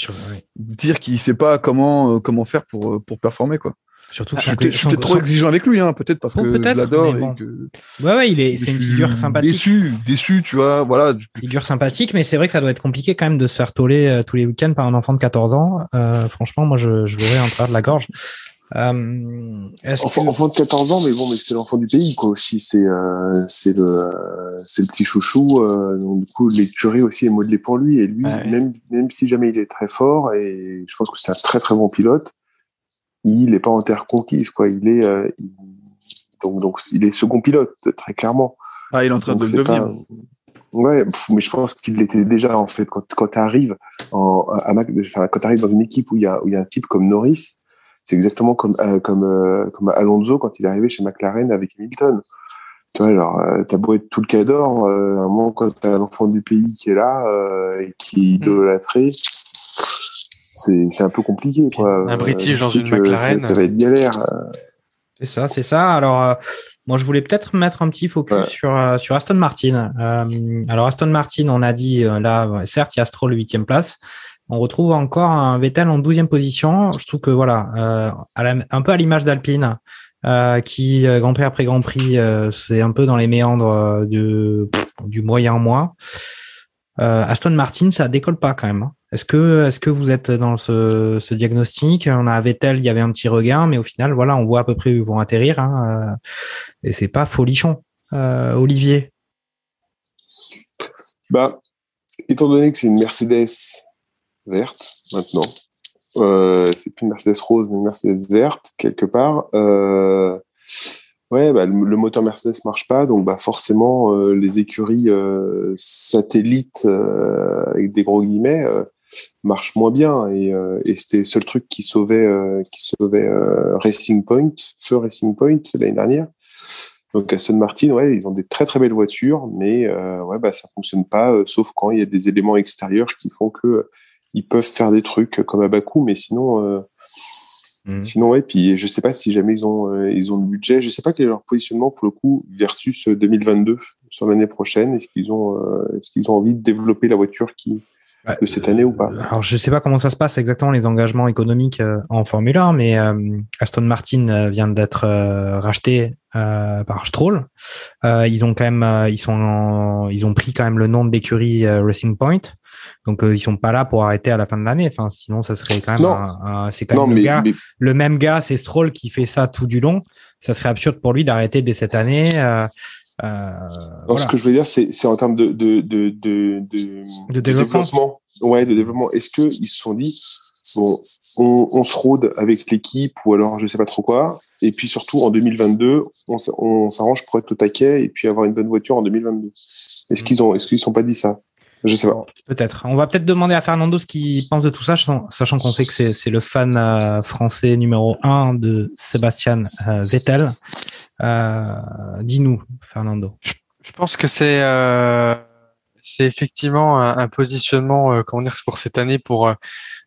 [SPEAKER 4] dire qu'il sait pas comment euh, comment faire pour euh, pour performer quoi.
[SPEAKER 1] Surtout
[SPEAKER 4] je suis peut-être trop exigeant avec lui, hein, peut-être parce
[SPEAKER 1] Oh,
[SPEAKER 4] que je
[SPEAKER 1] peut-être,
[SPEAKER 4] l'adore.
[SPEAKER 1] bon.
[SPEAKER 4] que
[SPEAKER 1] Ouais, ouais, il est,
[SPEAKER 4] je
[SPEAKER 1] c'est une figure sympathique.
[SPEAKER 4] Déçu, déçu, tu vois. Voilà.
[SPEAKER 1] Figure sympathique, mais c'est vrai que ça doit être compliqué quand même de se faire toller euh, tous les week-ends par un enfant de 14 ans. Euh, franchement, moi, je, je l'aurais en travers de la gorge. Euh,
[SPEAKER 5] Enfant,
[SPEAKER 1] que-
[SPEAKER 5] enfant de 14 ans, mais bon, mais c'est l'enfant du pays, quoi, aussi. C'est, euh, c'est le, c'est le petit chouchou. Euh, donc, du coup, l'écurie aussi est modelée pour lui. Et lui,
[SPEAKER 2] Ouais.
[SPEAKER 5] même, même si jamais il est très fort, et je pense que c'est un très, très bon pilote, il n'est pas en terre conquise, quoi. Il est, euh, il- donc, donc, il est second pilote, très clairement.
[SPEAKER 4] Ah, il est en train
[SPEAKER 5] Donc,
[SPEAKER 4] de le devenir.
[SPEAKER 5] pas- Ouais, pff, mais je pense qu'il l'était déjà, en fait. Quand, quand tu arrives en, à, Mac- enfin, quand arrives dans une équipe où il y a, où il y a un type comme Norris, c'est exactement comme, euh, comme, euh, comme Alonso quand il est arrivé chez McLaren avec Hamilton. Tu vois, alors, euh, t'as beau être tout le cadre, euh, à un moment, quand t'as un enfant du pays qui est là, euh, et qui est idolâtré, c'est, c'est un peu compliqué, quoi.
[SPEAKER 2] un British
[SPEAKER 5] Je
[SPEAKER 2] dans une McLaren.
[SPEAKER 5] Ça, ça va être galère.
[SPEAKER 1] C'est ça, c'est ça. Alors, euh, moi, je voulais peut-être mettre un petit focus
[SPEAKER 5] Ouais.
[SPEAKER 1] sur, euh, sur Aston Martin. Euh, alors, Aston Martin, on a dit, euh, là, certes, il y a Stroll, huitième place. On retrouve encore un Vettel en douzième position. Je trouve que, voilà, euh, à la- un peu à l'image d'Alpine, euh, qui, euh, Grand Prix après Grand Prix, euh, c'est un peu dans les méandres euh, de, du moyen mois. Euh, Aston Martin, ça décolle pas quand même. Est-ce que, vous êtes dans ce, diagnostic? On a Vettel, il y avait un petit regain, mais au final, voilà, on voit à peu près où ils vont atterrir. Hein, euh, et c'est pas folichon. Euh, Olivier.
[SPEAKER 5] Bah, étant donné que c'est une Mercedes verte maintenant, euh, c'est plus une Mercedes rose, mais une Mercedes verte quelque part. Euh, ouais, bah, le, moteur Mercedes marche pas, donc bah forcément les écuries satellites avec des gros guillemets marchent moins bien. Et, euh, et c'était le seul truc qui sauvait, euh, qui sauvait euh, Racing Point, feu Racing Point l'année dernière. Donc Aston Martin, ouais, ils ont des très très belles voitures, mais euh, ouais, bah ça fonctionne pas, sauf quand il y a des éléments extérieurs qui font que ils peuvent faire des trucs comme à Bakou, mais sinon,
[SPEAKER 1] Mhm.
[SPEAKER 5] sinon ouais. Puis je sais pas si jamais ils ont euh, ils ont le budget, je sais pas quel est leur positionnement pour le coup versus euh, 2022 sur l'année prochaine. Est-ce qu'ils ont euh, est-ce qu'ils ont envie de développer la voiture qui De cette année ou pas?
[SPEAKER 1] Alors, je sais pas comment ça se passe exactement les engagements économiques euh, en Formule 1, mais euh, Aston Martin euh, vient d'être euh, racheté euh, par Stroll. Euh, ils ont quand même, euh, ils sont, en- ils ont pris quand même le nom de l'écurie Racing Point. Donc euh, ils sont pas là pour arrêter à la fin de l'année. Enfin, sinon ça serait quand même, un- un- c'est quand
[SPEAKER 5] Non,
[SPEAKER 1] même le
[SPEAKER 5] mais,
[SPEAKER 1] gars,
[SPEAKER 5] mais
[SPEAKER 1] le même gars, c'est Stroll qui fait ça tout du long. Ça serait absurde pour lui d'arrêter dès cette année. euh, euh,
[SPEAKER 5] non,
[SPEAKER 1] voilà.
[SPEAKER 5] ce que je veux dire, c'est en termes de de de de, de,
[SPEAKER 1] De développement.
[SPEAKER 5] Ouais, de développement. Est-ce que ils se sont dit bon, on, on se rôde avec l'équipe ou alors je sais pas trop quoi. Et puis surtout en 2022, on, s'arrange pour être au taquet et puis avoir une bonne voiture en 2022.
[SPEAKER 1] Mm.
[SPEAKER 5] Est-ce qu'ils ont, est-ce qu'ils sont pas dit ça? Je sais pas.
[SPEAKER 1] Peut-être. On va peut-être demander à Fernando ce qu'il pense de tout ça, sachant qu'on sait que c'est c'est le fan euh, français numéro un de Sébastien euh, Vettel. Euh, Dis-nous, Fernando.
[SPEAKER 2] Je pense que c'est euh, c'est effectivement un, un positionnement euh, comment dire pour cette année pour euh,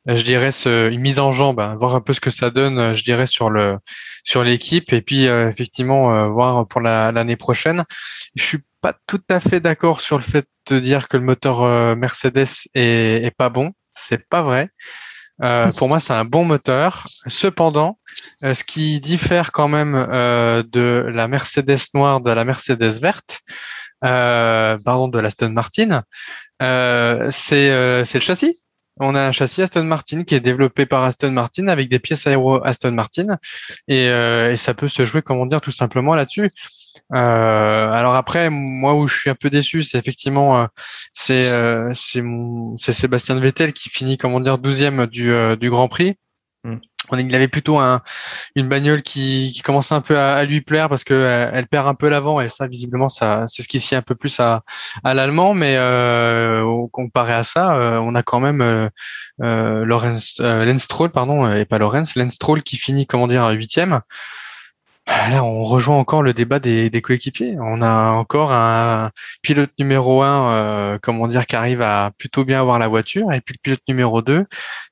[SPEAKER 2] je dirais ce, une mise en jambe, hein, voir un peu ce que ça donne, euh, je dirais sur le sur l'équipe et puis euh, effectivement euh, voir pour la- l'année prochaine. Je suis pas tout à fait d'accord sur le fait de dire que le moteur Mercedes est, pas bon. C'est pas vrai. Pour moi, c'est un bon moteur. Cependant, ce qui diffère quand même de la Mercedes noire de la Mercedes verte, pardon, de l'Aston Martin, c'est le châssis. On a un châssis Aston Martin qui est développé par Aston Martin avec des pièces aéro Aston Martin et, euh, ça peut se jouer, comment dire, tout simplement là-dessus. Euh, alors après, moi où je suis un peu déçu, c'est effectivement euh, c'est c'est Sébastien Vettel qui finit, comment dire, 12e du, du Grand Prix.
[SPEAKER 1] Mm.
[SPEAKER 2] On il avait plutôt un, une bagnole qui, qui commençait un peu à, à lui plaire parce que euh, elle perd un peu l'avant et ça visiblement ça c'est ce qui sied un peu plus à, à l'allemand. Mais euh, comparé à ça euh, on a quand même euh, euh, Lorenz, euh, Stroll pardon et pas Lorenz Lance Stroll qui finit comment dire huitième là, on rejoint encore le débat des, des coéquipiers. On a encore un pilote numéro un, euh, comment dire, qui arrive à plutôt bien avoir la voiture, et puis le pilote numéro 2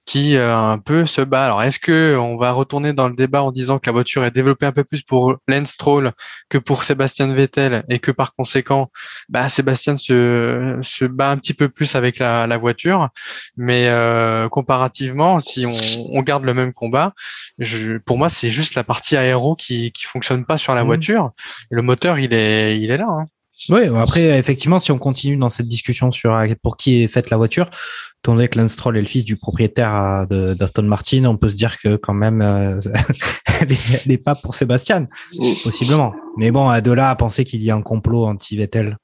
[SPEAKER 2] qui euh, un peu se bat. Alors, est-ce que on va retourner dans le débat en disant que la voiture est développée un peu plus pour Lance Stroll que pour Sébastien Vettel, et que par conséquent, bah, Sébastien se, se bat un petit peu plus avec la, la voiture, mais euh, comparativement, si on, on garde le même combat, je, pour moi, c'est juste la partie aéro qui qui fonctionne pas sur la
[SPEAKER 1] Mhm.
[SPEAKER 2] voiture. Le moteur, il est il est là. Hein.
[SPEAKER 1] Oui, après, effectivement, si on continue dans cette discussion sur euh, pour qui est faite la voiture, étant donné que Lance Stroll est le fils du propriétaire euh, d'Aston Martin, on peut se dire que quand même, euh, elle, est, elle est pas pour Sébastien, possiblement. Mais bon, à de là à penser qu'il y a un complot anti-Vettel,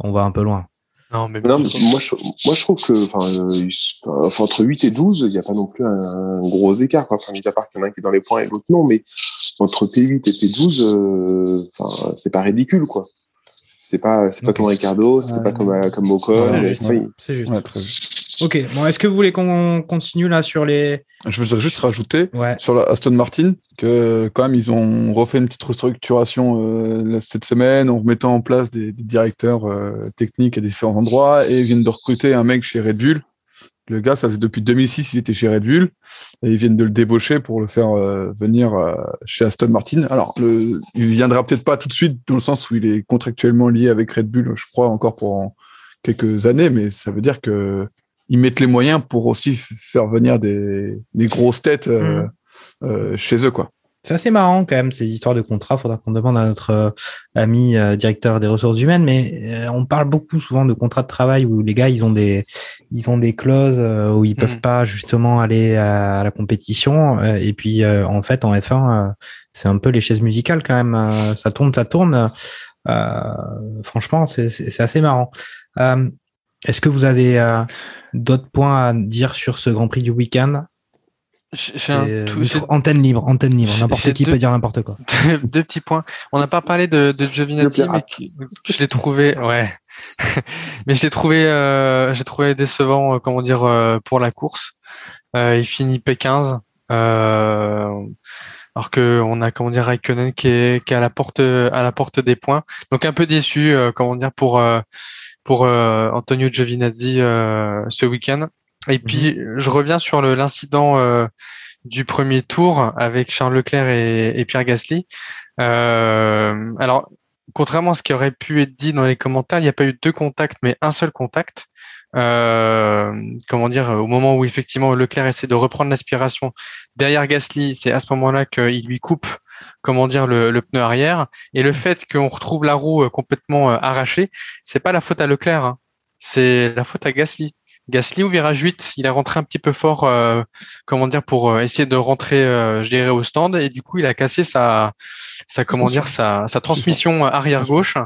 [SPEAKER 1] on va un peu loin.
[SPEAKER 2] Non, mais,
[SPEAKER 5] Non, mais moi, je, moi, je trouve que, euh, enfin, entre 8 et 12, il n'y a pas non plus un, un gros écart, quoi. Enfin, mis à part qu'il y en a un qui est dans les points et l'autre non, mais entre P8 et P12, euh, enfin, c'est pas ridicule, quoi. C'est pas, c'est pas
[SPEAKER 1] Ok.
[SPEAKER 5] comme Ricardo, c'est pas comme, euh, comme Ocon.
[SPEAKER 1] C'est
[SPEAKER 5] mais,
[SPEAKER 1] juste. C'est. Ok, bon, est-ce que vous voulez qu'on continue là sur les.
[SPEAKER 4] Je voudrais juste rajouter
[SPEAKER 1] Ouais.
[SPEAKER 4] sur la Aston Martin que quand même ils ont refait une petite restructuration euh, cette semaine en remettant en place des, des directeurs euh, techniques à différents endroits et ils viennent de recruter un mec chez Red Bull. Le gars, ça faisait depuis 2006, il était chez Red Bull et ils viennent de le débaucher pour le faire euh, venir chez Aston Martin. Alors, le, il viendra peut-être pas tout de suite dans le sens où il est contractuellement lié avec Red Bull, je crois encore pour quelques années, mais ça veut dire que ils mettent les moyens pour aussi faire venir des, des grosses têtes euh, euh, chez eux, quoi.
[SPEAKER 1] C'est assez marrant quand même ces histoires de contrats. Faudra qu'on demande à notre euh, ami euh, directeur des ressources humaines. Mais euh, on parle beaucoup souvent de contrats de travail où les gars ils ont des ils ont des clauses euh, où ils peuvent
[SPEAKER 2] Mhm.
[SPEAKER 1] pas justement aller à la compétition. Euh, et puis euh, en fait en F1 euh, c'est un peu les chaises musicales quand même. Euh, ça tourne, ça tourne. Euh, franchement c'est assez marrant. Est-ce que vous avez euh, d'autres points à dire sur ce Grand Prix du week-end?
[SPEAKER 2] Un tout-
[SPEAKER 1] euh,
[SPEAKER 2] j'ai
[SPEAKER 1] Antenne libre, antenne libre. N'importe
[SPEAKER 2] j'ai
[SPEAKER 1] qui
[SPEAKER 2] deux-
[SPEAKER 1] peut dire n'importe quoi.
[SPEAKER 2] deux, deux petits points. On n'a pas parlé de, de Giovinazzi, mais je l'ai trouvé, ouais. mais je l'ai trouvé, euh, j'ai trouvé décevant, euh, comment dire, euh, pour la course. Euh, il finit P15, euh, alors que on a, comment dire, Raikkonen qui est, qui est à la porte, à la porte des points. Donc un peu déçu, euh, comment dire, pour euh, pour euh, Antonio Giovinazzi euh, ce week-end. Et puis je reviens sur l'incident. euh, du premier tour avec Charles Leclerc et, et Pierre Gasly. Euh, alors, contrairement à ce qui aurait pu être dit dans les commentaires, il n'y a pas eu deux contacts, mais un seul contact. Euh, comment dire, au moment où effectivement Leclerc essaie de reprendre l'aspiration derrière Gasly, c'est à ce moment-là qu'il lui coupe, comment dire, le, le pneu arrière. Et le fait qu'on retrouve la roue euh, complètement euh, arrachée, c'est pas la faute à Leclerc, hein. c'est la faute à Gasly. Gasly au virage 8, il est rentré un petit peu fort, euh, comment dire, pour essayer de rentrer, euh, je dirais, au stand, et du coup, il a cassé sa, sa comment dire, sa, sa transmission arrière gauche,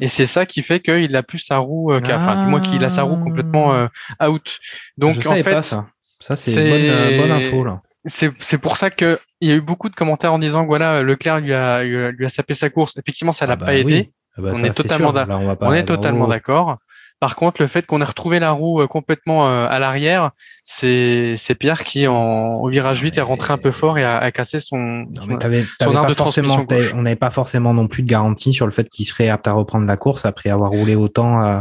[SPEAKER 2] et c'est ça qui fait qu'il a plus sa roue, euh, enfin, du moins qu'il a sa roue complètement euh, out. Donc,
[SPEAKER 1] je
[SPEAKER 2] en fait,
[SPEAKER 1] pas ça. Ça, c'est une bonne, bonne info, là.
[SPEAKER 2] C'est c'est pour ça que il y a eu beaucoup de commentaires en disant que voilà Leclerc lui a lui a, lui a sapé sa course. Effectivement, ça l'a
[SPEAKER 1] Ah bah
[SPEAKER 2] pas
[SPEAKER 1] oui.
[SPEAKER 2] aidé.
[SPEAKER 1] Ah bah
[SPEAKER 2] on
[SPEAKER 1] ça,
[SPEAKER 2] est
[SPEAKER 1] Là, on
[SPEAKER 2] est totalement d'accord. Par contre, le fait qu'on ait retrouvé la roue euh, complètement euh, à l'arrière, c'est Pierre qui en au virage 8 est rentré un peu fort et a, a cassé son,
[SPEAKER 1] Non, mais
[SPEAKER 2] son arme de transmission
[SPEAKER 1] on n'avait pas forcément non plus de garantie sur le fait qu'il serait apte à reprendre la course après avoir roulé autant euh,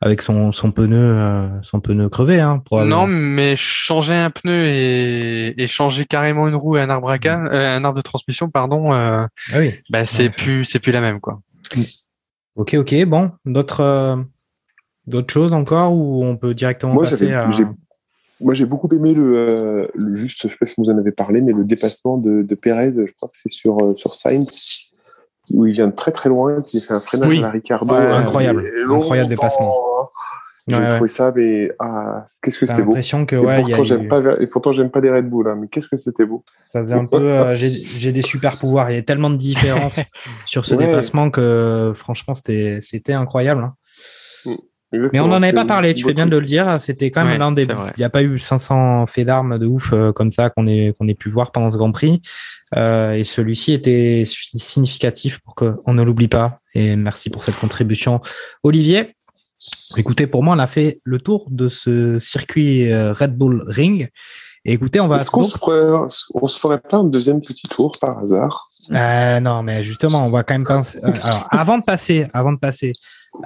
[SPEAKER 1] avec son, son pneu, son pneu crevé, hein.
[SPEAKER 2] Non, mais changer un pneu et, et changer carrément une roue et un arbre à euh, un arbre de transmission, pardon, euh,
[SPEAKER 1] Ah oui.
[SPEAKER 2] bah c'est
[SPEAKER 1] Ouais.
[SPEAKER 2] plus c'est plus la même quoi.
[SPEAKER 1] Ok, ok. Bon, d'autres, euh, d'autres choses encore ou on peut directement
[SPEAKER 5] Moi,
[SPEAKER 1] passer à.
[SPEAKER 5] moi, j'ai beaucoup aimé le, euh, le juste, je sais pas si vous en avez parlé, mais le dépassement de, de Pérez, je crois que c'est sur, euh, sur Sainz, où il vient de très très loin, qui fait un freinage
[SPEAKER 1] Oui.
[SPEAKER 5] à la Ricardo. Euh,
[SPEAKER 1] incroyable.
[SPEAKER 5] et
[SPEAKER 1] Incroyable dépassement.
[SPEAKER 5] J'ai
[SPEAKER 1] Ouais, ouais.
[SPEAKER 5] trouvé ça, mais ah, qu'est-ce que c'était beau.
[SPEAKER 1] l'impression que
[SPEAKER 5] Et
[SPEAKER 1] ouais, a
[SPEAKER 5] pourtant,
[SPEAKER 1] eu-
[SPEAKER 5] j'aime pas, et pourtant, j'aime pas les Red Bull, hein, mais qu'est-ce que c'était beau.
[SPEAKER 1] Ça faisait un peu. euh, j'ai, des super pouvoirs. Il y a tellement de différences sur ce dépassement que franchement, c'était, c'était incroyable. hein. Mais on n'en avait pas parlé, tu fais bien de le dire. C'était quand même
[SPEAKER 2] Ouais,
[SPEAKER 1] l'un des. Il n'y a pas eu 500 faits d'armes de ouf euh, comme ça qu'on ait, qu'on ait pu voir pendant ce Grand Prix. Euh, et celui-ci était significatif pour qu'on ne l'oublie pas. Et merci pour cette contribution, Olivier. Écoutez, pour moi, on a fait le tour de ce circuit euh, Red Bull Ring. Et écoutez, on va.
[SPEAKER 5] Est-ce qu'on se ferait, on se ferait pas un deuxième petit tour par hasard?
[SPEAKER 1] Euh, non, mais justement, on va quand même penser. euh, alors, avant de passer, avant de passer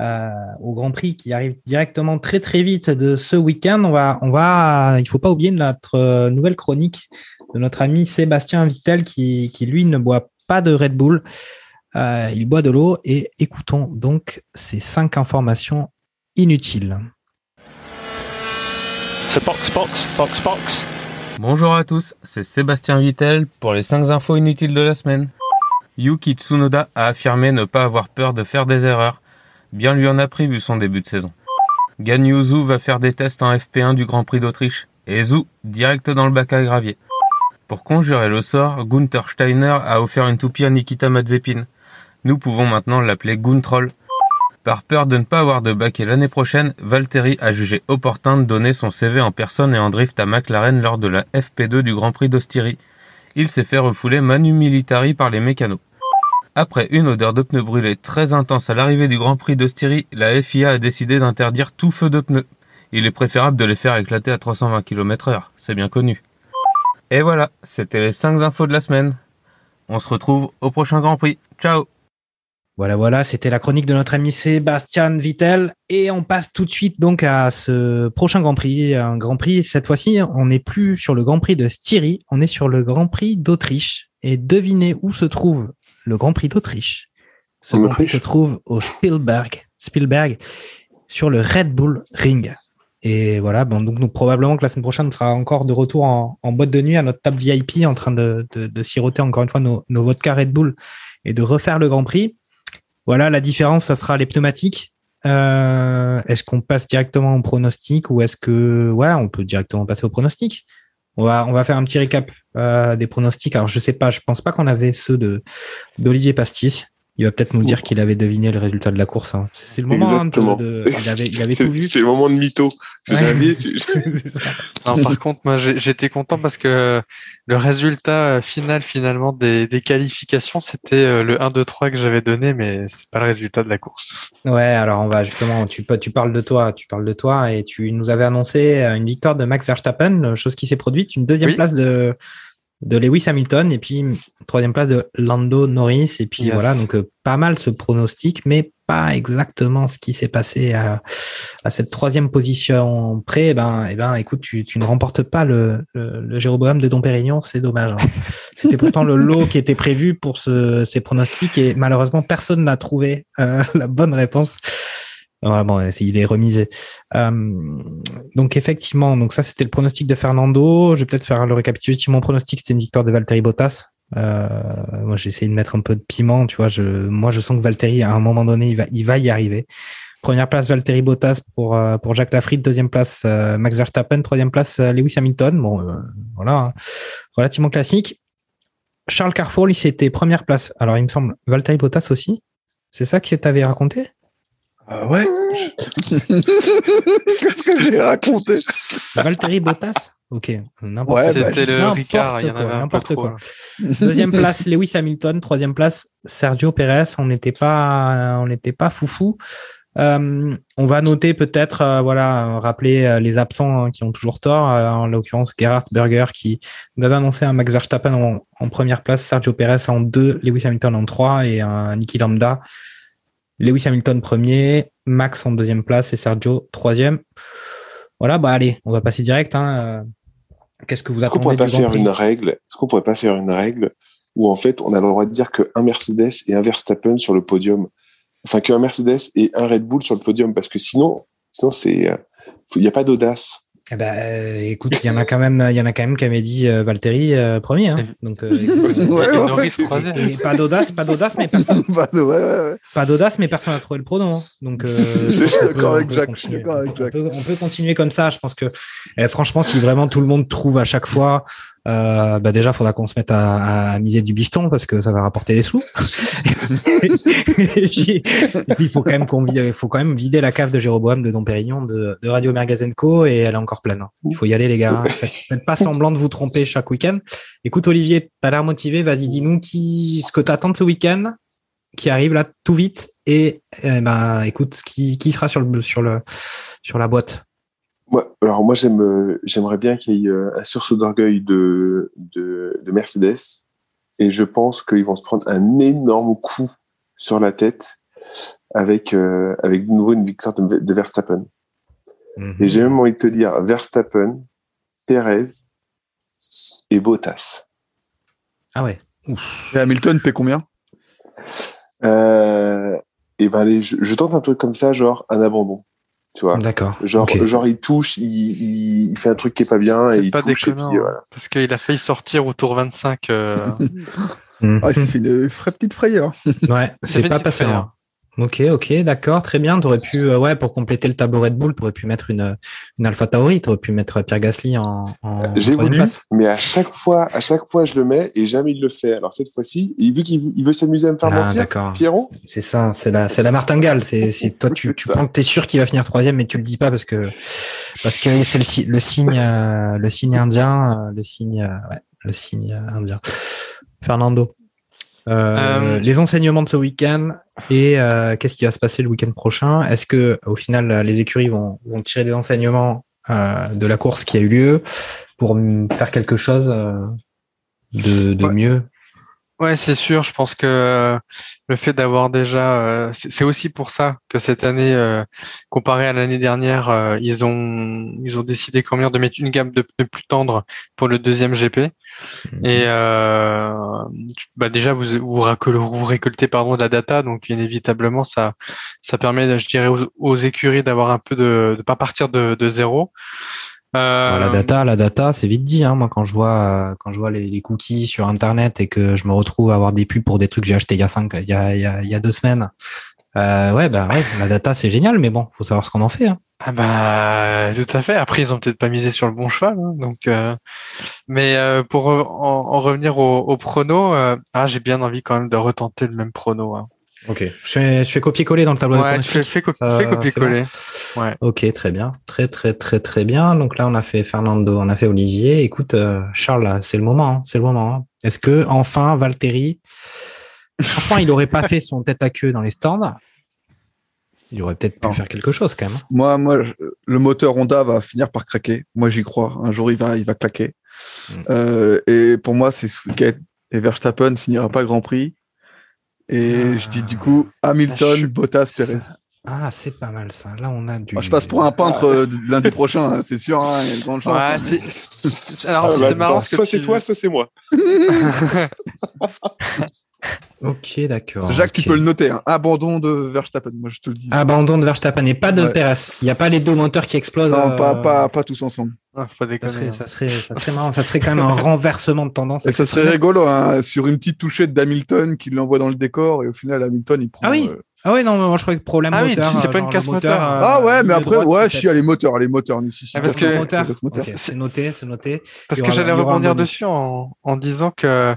[SPEAKER 1] euh, au Grand Prix qui arrive directement très très vite de ce week-end, on va, on va, il faut pas oublier notre nouvelle chronique de notre ami Sébastien Vittel qui, qui lui ne boit pas de Red Bull, il boit de l'eau et écoutons donc ces cinq informations inutiles.
[SPEAKER 7] C'est box, box, box, box.
[SPEAKER 8] Bonjour à tous, c'est Sébastien Vittel pour les 5 infos inutiles de la semaine. Yuki Tsunoda a affirmé ne pas avoir peur de faire des erreurs. Bien lui en a pris vu son début de saison. Gan Yu Zhou va faire des tests en FP1 du Grand Prix d'Autriche. Et Zhou, direct dans le bac à gravier. Pour conjurer le sort, Gunther Steiner a offert une toupie à Nikita Mazepin. Nous pouvons maintenant l'appeler Guntroll. Par peur de ne pas avoir de baquet l'année prochaine, Valtteri a jugé opportun de donner son CV en personne et en drift à McLaren lors de la FP2 du Grand Prix d'Ostyrie. Il s'est fait refouler manu militari par les mécanos. Après une odeur de pneus brûlés très intense à l'arrivée du Grand Prix d'Ostyrie, la FIA a décidé d'interdire tout feu de pneus. Il est préférable de les faire éclater à 320 km heure, c'est bien connu. Et voilà, c'était les 5 infos de la semaine. On se retrouve au prochain Grand Prix. Ciao
[SPEAKER 1] Voilà, voilà, c'était la chronique de notre ami Sébastien Vittel. Et on passe tout de suite donc à ce prochain Grand Prix. Un Grand Prix, cette fois-ci, on n'est plus sur le Grand Prix de Styrie, on est sur le Grand Prix d'Autriche. Et devinez où se trouve le Grand Prix d'Autriche. Ce
[SPEAKER 5] En
[SPEAKER 1] Grand Prix se trouve au Spielberg, Spielberg, sur le Red Bull Ring. Et voilà, bon, donc nous, probablement que la semaine prochaine, on sera encore de retour en, en boîte de nuit à notre table VIP en train de, de, de siroter encore une fois nos, nos vodka Red Bull et de refaire le Grand Prix. Voilà, la différence, ça sera les pneumatiques. Euh, est-ce qu'on passe directement au pronostic ou est-ce que, ouais, on peut directement passer au pronostic? On va, faire un petit récap euh, des pronostics. Alors, je sais pas, je pense pas qu'on avait ceux d'Olivier Pastis. Il va peut-être nous dire qu'il avait deviné le résultat de la course. hein. C'est le moment hein, de,
[SPEAKER 5] Exactement.
[SPEAKER 1] de- il avait, il avait
[SPEAKER 5] C'est
[SPEAKER 1] tout vu.
[SPEAKER 5] c'est le moment de mytho.
[SPEAKER 1] Ouais.
[SPEAKER 2] Non, par contre, moi, j'étais content parce que le résultat euh, final, finalement, des, des qualifications, c'était euh, le 1, 2, 3 que j'avais donné, mais c'est pas le résultat de la course.
[SPEAKER 1] Ouais, alors on va justement, tu, parles de toi, tu parles de toi et tu nous avais annoncé euh, une victoire de Max Verstappen, chose qui s'est produite, une deuxième
[SPEAKER 2] Oui.
[SPEAKER 1] place de, de Lewis Hamilton et puis troisième place de Lando Norris et puis
[SPEAKER 2] Yes.
[SPEAKER 1] voilà, donc euh, pas mal ce pronostic, mais pas exactement ce qui s'est passé à, à cette troisième position près. Eh ben, eh ben, écoute, tu, tu ne remportes pas le, le, le Jéroboam de Dom Pérignon, c'est dommage. hein. C'était pourtant le lot qui était prévu pour ce, ces pronostics et malheureusement personne n'a trouvé euh, la bonne réponse. Ouais, bon, il est remisé. Euh, donc effectivement, donc ça c'était le pronostic de Fernando. Je vais peut-être faire le récapitulatif. Mon pronostic c'était une victoire de Valtteri Bottas. Euh, moi j'ai essayé de mettre un peu de piment, tu vois. Je, moi je sens que Valtteri à un moment donné il va, il va y arriver. Première place Valtteri Bottas pour euh, pour Jacques Lafritte. Deuxième place euh, Max Verstappen. Troisième place euh, Lewis Hamilton. Bon, euh, voilà, hein. relativement classique. Charles Carrefour lui c'était première place. Alors il me semble Valtteri Bottas aussi. C'est ça que tu avais raconté?
[SPEAKER 4] Ah ouais? Qu'est-ce que j'ai raconté?
[SPEAKER 1] Valtteri Bottas? Ok, n'importe
[SPEAKER 4] Ouais,
[SPEAKER 1] quoi.
[SPEAKER 4] bah,
[SPEAKER 2] C'était le
[SPEAKER 1] N'importe
[SPEAKER 2] Ricard, il y en avait un peu
[SPEAKER 1] n'importe
[SPEAKER 2] trop.
[SPEAKER 1] quoi. Deuxième place, Lewis Hamilton. Troisième place, Sergio Perez. On n'était pas, on n'était pas foufou. Euh, on va noter peut-être, euh, voilà, rappeler euh, les absents hein, qui ont toujours tort. Euh, en l'occurrence, Gerhard Berger qui nous avait annoncé un Max Verstappen en, en première place, Sergio Perez en deux, Lewis Hamilton en trois et un Niki Lambda. Lewis Hamilton premier, Max en deuxième place et Sergio troisième. Voilà, bah allez, on va passer direct. Hein. Euh, Qu'est-ce que vous
[SPEAKER 5] Est-ce qu'on
[SPEAKER 1] attendez
[SPEAKER 5] pourrait pas faire
[SPEAKER 1] Prix
[SPEAKER 5] une règle? Est-ce qu'on pourrait pas faire une règle où en fait on a le droit de dire qu'un Mercedes et un Verstappen sur le podium, enfin qu'un Mercedes et un Red Bull sur le podium, parce que sinon, sinon c'est, euh, il n'y a pas d'audace.
[SPEAKER 1] Eh ben, euh, écoute, il y en a quand même, il y en a quand même qui avaient dit euh, Valtteri euh, premier. Hein. Donc, euh, écoute,
[SPEAKER 4] Ouais,
[SPEAKER 2] Et
[SPEAKER 4] ouais,
[SPEAKER 1] et pas d'audace, pas d'audace, mais personne,
[SPEAKER 4] ouais, ouais, ouais.
[SPEAKER 1] pas d'audace, mais personne n'a trouvé le pronom. hein. Donc, euh,
[SPEAKER 4] Je suis
[SPEAKER 1] on peut-
[SPEAKER 4] d'accord
[SPEAKER 1] on
[SPEAKER 4] avec
[SPEAKER 1] peut
[SPEAKER 4] Jacques, je suis
[SPEAKER 1] continuer.
[SPEAKER 4] d'accord avec
[SPEAKER 1] On
[SPEAKER 4] Jacques.
[SPEAKER 1] peut, on peut continuer comme ça. Je pense que, eh, franchement, si vraiment tout le monde trouve à chaque fois, euh, bah déjà, faudra qu'on se mette à, à miser du biston parce que ça va rapporter des sous. et puis, il faut quand même qu'on faut quand même vider la cave de Jéroboam de Dom Pérignon de, de Radio Mergazenco et elle est encore pleine. hein. Il faut y aller, les gars. Faites, faites pas semblant de vous tromper chaque week-end. Écoute, Olivier, t'as l'air motivé. Vas-y, dis-nous qui, ce que t'attends de ce week-end qui arrive là tout vite et, eh ben, écoute, qui, qui sera sur le, sur le, sur la boîte?
[SPEAKER 5] Moi, alors moi j'aime, euh, j'aimerais bien qu'il y ait euh, un sursaut d'orgueil de, de, de Mercedes. Et je pense qu'ils vont se prendre un énorme coup sur la tête avec, euh, avec de nouveau une victoire de, de Verstappen.
[SPEAKER 1] Mhm.
[SPEAKER 5] Et j'ai même envie de te dire Verstappen, Perez et Bottas.
[SPEAKER 1] Ah ouais.
[SPEAKER 4] Et Hamilton paie combien?
[SPEAKER 5] Euh, et ben les- je, je tente un truc comme ça, genre un abandon. Tu vois
[SPEAKER 1] D'accord.
[SPEAKER 5] Genre, genre il touche, il, il, il fait un truc qui est pas bien et
[SPEAKER 2] C'est
[SPEAKER 5] il
[SPEAKER 2] pas
[SPEAKER 5] touche et puis
[SPEAKER 2] hein,
[SPEAKER 5] voilà.
[SPEAKER 2] Parce qu'il a failli sortir au tour 25. euh.
[SPEAKER 4] Ah, il s'est fait une vraie petite frayeur.
[SPEAKER 1] Ouais, c'est pas passé loin. Ok, ok, d'accord, très bien. T'aurais pu, euh, ouais, pour compléter le tableau Red Bull, t'aurais pu mettre une, une Alpha Tauri, t'aurais pu mettre Pierre Gasly en, en
[SPEAKER 5] J'ai
[SPEAKER 1] troisième
[SPEAKER 5] voulu,
[SPEAKER 1] place.
[SPEAKER 5] mais à chaque fois, à chaque fois je le mets et jamais il le fait. Alors cette fois-ci, vu qu'il veut- s'amuser à me faire
[SPEAKER 1] Ah,
[SPEAKER 5] mentir. Pierrot,
[SPEAKER 1] C'est ça, c'est la, c'est la martingale. C'est, c'est toi, tu, tu penses que t'es sûr qu'il va finir troisième, mais tu le dis pas parce que, parce que c'est le, le signe, euh, le signe indien, euh, le signe, euh, ouais, le signe euh, indien. Fernando. Euh,
[SPEAKER 2] Euh,
[SPEAKER 1] les enseignements de ce week-end et euh, qu'est-ce qui va se passer le week-end prochain? Est-ce que au final euh, les écuries vont, vont tirer des enseignements euh, de la course qui a eu lieu pour faire quelque chose euh, de, de
[SPEAKER 2] Ouais.
[SPEAKER 1] mieux?
[SPEAKER 2] Ouais, c'est sûr. Je pense que euh, le fait d'avoir déjà, euh, c'est aussi pour ça que cette année, euh, comparé à l'année dernière, ils ont ils ont décidé quand même de mettre une gamme de pneus plus tendre pour le deuxième GP. Et euh, bah déjà vous vous récoltez pardon de la data, donc inévitablement ça ça permet, je dirais, aux, aux écuries d'avoir un peu de de pas partir de, de zéro. Euh,
[SPEAKER 1] Bah, la data, la data, c'est vite dit. Hein. Moi, quand je vois, quand je vois les, les cookies sur Internet et que je me retrouve à avoir des pubs pour des trucs que j'ai achetés il y a cinq, il y a, il y a, il y a deux semaines. Euh, ouais, bah ouais, la data, c'est génial, mais bon, faut savoir ce qu'on en fait. Hein.
[SPEAKER 2] Ah bah tout à fait. Après ils ont peut-être pas misé sur le bon cheval, hein, donc. euh, Mais pour en, en revenir au, au prono, ah j'ai bien envie quand même de retenter le même prono. Hein.
[SPEAKER 1] Ok. Je fais, je fais copier-coller dans le tableau de
[SPEAKER 2] Ouais, fais,
[SPEAKER 1] pronostics.
[SPEAKER 2] fais, co-
[SPEAKER 1] Ça,
[SPEAKER 2] fais
[SPEAKER 1] c'est
[SPEAKER 2] copier-coller. Ouais.
[SPEAKER 1] Ok, très bien, très très très très bien. Donc là, on a fait Fernando, on a fait Olivier. Écoute, euh, Charles, là, c'est le moment, hein, c'est le moment. hein. Est-ce que enfin Valtteri, franchement, il aurait pas fait son tête à queue dans les stands? Il aurait peut-être pu
[SPEAKER 4] Non.
[SPEAKER 1] faire quelque chose quand même.
[SPEAKER 4] Moi, moi, je- le moteur Honda va finir par craquer. Moi, j'y crois. Un jour, il va, il va claquer.
[SPEAKER 1] Mm.
[SPEAKER 4] Euh, et pour moi, c'est ce week-end. Et Verstappen ne finira pas le Grand Prix. Et
[SPEAKER 1] Ah.
[SPEAKER 4] je dis du coup Hamilton,
[SPEAKER 2] Ah, je-
[SPEAKER 4] Bottas, Perez.
[SPEAKER 1] Ah, c'est pas mal ça. Là, on a du.
[SPEAKER 4] Ah, je passe pour un peintre euh, lundi prochain, hein, c'est sûr. hein, il y a de grandes chances.
[SPEAKER 2] Ouais, c'est- alors
[SPEAKER 5] Ah,
[SPEAKER 2] c'est
[SPEAKER 5] bah,
[SPEAKER 2] marrant
[SPEAKER 5] soit
[SPEAKER 2] tu-
[SPEAKER 5] c'est toi, soit c'est moi.
[SPEAKER 1] Ok, d'accord.
[SPEAKER 4] Jacques,
[SPEAKER 1] ok.
[SPEAKER 4] tu peux le noter. hein. Abandon de Verstappen, moi je te le dis.
[SPEAKER 1] Abandon de Verstappen et pas de
[SPEAKER 4] Ouais.
[SPEAKER 1] Perez. Il n'y a pas les deux moteurs qui explosent.
[SPEAKER 4] non,
[SPEAKER 1] euh,
[SPEAKER 4] pas, pas, pas tous ensemble.
[SPEAKER 2] Ah, faut pas
[SPEAKER 1] Ça
[SPEAKER 2] déconner.
[SPEAKER 1] serait,
[SPEAKER 2] hein.
[SPEAKER 1] ça serait, ça serait marrant. Ça serait quand même un renversement de tendance.
[SPEAKER 4] Et ça serait rigolo, hein, sur une petite touchette d'Hamilton qui l'envoie dans le décor, et au final, Hamilton, il prend.
[SPEAKER 1] Ah oui.
[SPEAKER 4] euh,
[SPEAKER 1] Ah oui, non, mais moi je croyais que problème
[SPEAKER 2] Ah oui, c'est pas une casse moteur.
[SPEAKER 1] euh,
[SPEAKER 4] Ah ouais, mais après,
[SPEAKER 1] droite,
[SPEAKER 4] ouais, si, les moteurs, les moteurs, si, si,
[SPEAKER 2] Ah, parce que-
[SPEAKER 1] c'est noté, c'est noté.
[SPEAKER 2] Parce que j'allais rebondir dessus en, en disant que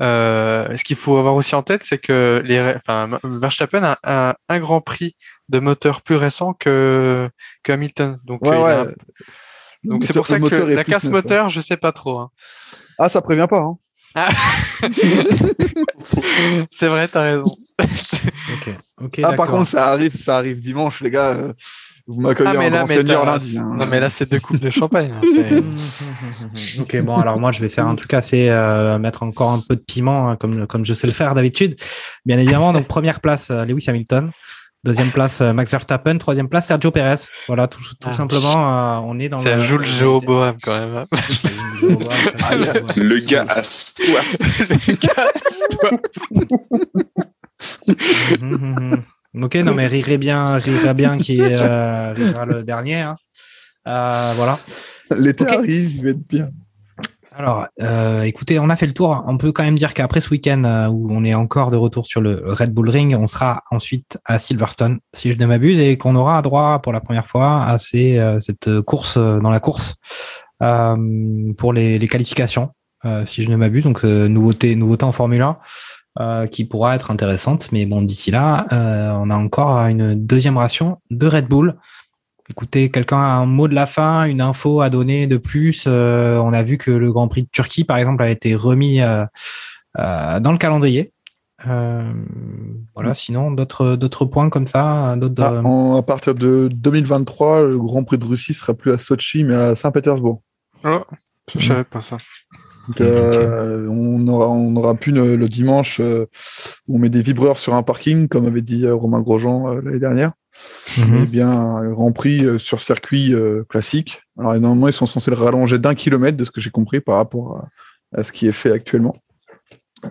[SPEAKER 2] euh, ce qu'il faut avoir aussi en tête, c'est que les, enfin, Verstappen a un, un Grand Prix de moteur plus récent que, que Hamilton. Donc,
[SPEAKER 4] Ouais,
[SPEAKER 2] euh, a
[SPEAKER 4] ouais.
[SPEAKER 2] c'est pour ça que la casse
[SPEAKER 4] neuf,
[SPEAKER 2] moteur, je sais pas trop. hein.
[SPEAKER 4] hein. Ah, ça prévient pas. Hein.
[SPEAKER 2] c'est vrai, t'as raison.
[SPEAKER 1] Ok, ok.
[SPEAKER 4] Ah, par contre, ça arrive, ça arrive dimanche, les gars. euh, Vous m'accueillez
[SPEAKER 2] Ah,
[SPEAKER 4] en
[SPEAKER 2] là,
[SPEAKER 4] grand seigneur lundi. hein.
[SPEAKER 2] non, mais là, c'est deux coupes de champagne. hein,
[SPEAKER 1] ok, bon, alors moi je vais faire un truc assez euh, mettre encore un peu de piment, hein, comme comme je sais le faire d'habitude. Bien évidemment, donc première place euh, Lewis Hamilton, deuxième place euh, Max Verstappen, troisième place Sergio Perez. Voilà, tout, tout
[SPEAKER 2] Ah.
[SPEAKER 1] simplement, euh, on est dans.
[SPEAKER 2] C'est
[SPEAKER 1] le-
[SPEAKER 2] un Jules Jéroboam quand même. hein.
[SPEAKER 5] Le gars a soif.
[SPEAKER 1] Mhm, mhm. ok, non mais rirait bien, rirait bien qui euh, rira le dernier. hein. Euh, voilà.
[SPEAKER 4] L'été
[SPEAKER 1] Ok.
[SPEAKER 4] arrive, il va être bien.
[SPEAKER 1] Alors, euh, écoutez, on a fait le tour. On peut quand même dire qu'après ce week-end euh, où on est encore de retour sur le Red Bull Ring, on sera ensuite à Silverstone, si je ne m'abuse, et qu'on aura droit pour la première fois à euh, cette course dans la course pour les, qualifications, si je ne m'abuse. Donc, nouveauté, nouveauté en Formule 1 euh, qui pourra être intéressante. Mais bon, d'ici là, on a encore une deuxième ration de Red Bull. Écoutez, quelqu'un a un mot de la fin, une info à donner de plus. Euh, on a vu que le Grand Prix de Turquie, par exemple, a été remis euh, euh, dans le calendrier. Euh, voilà. Sinon, d'autres d'autres points comme ça, d'autres.
[SPEAKER 4] Ah, en- à partir de 2023, le Grand Prix de Russie sera plus à Sochi, mais à Saint-Pétersbourg.
[SPEAKER 2] Oh, je savais pas ça.
[SPEAKER 4] Donc, euh, on aura, on aura pu le, le dimanche euh, où on met des vibreurs sur un parking, comme avait dit euh, Romain Grosjean euh, l'année dernière.
[SPEAKER 1] Mhm.
[SPEAKER 4] Eh bien, un Grand Prix euh, sur circuit euh, classique. Alors, normalement, ils sont censés le rallonger d'un kilomètre, de ce que j'ai compris, par rapport à, à ce qui est fait actuellement.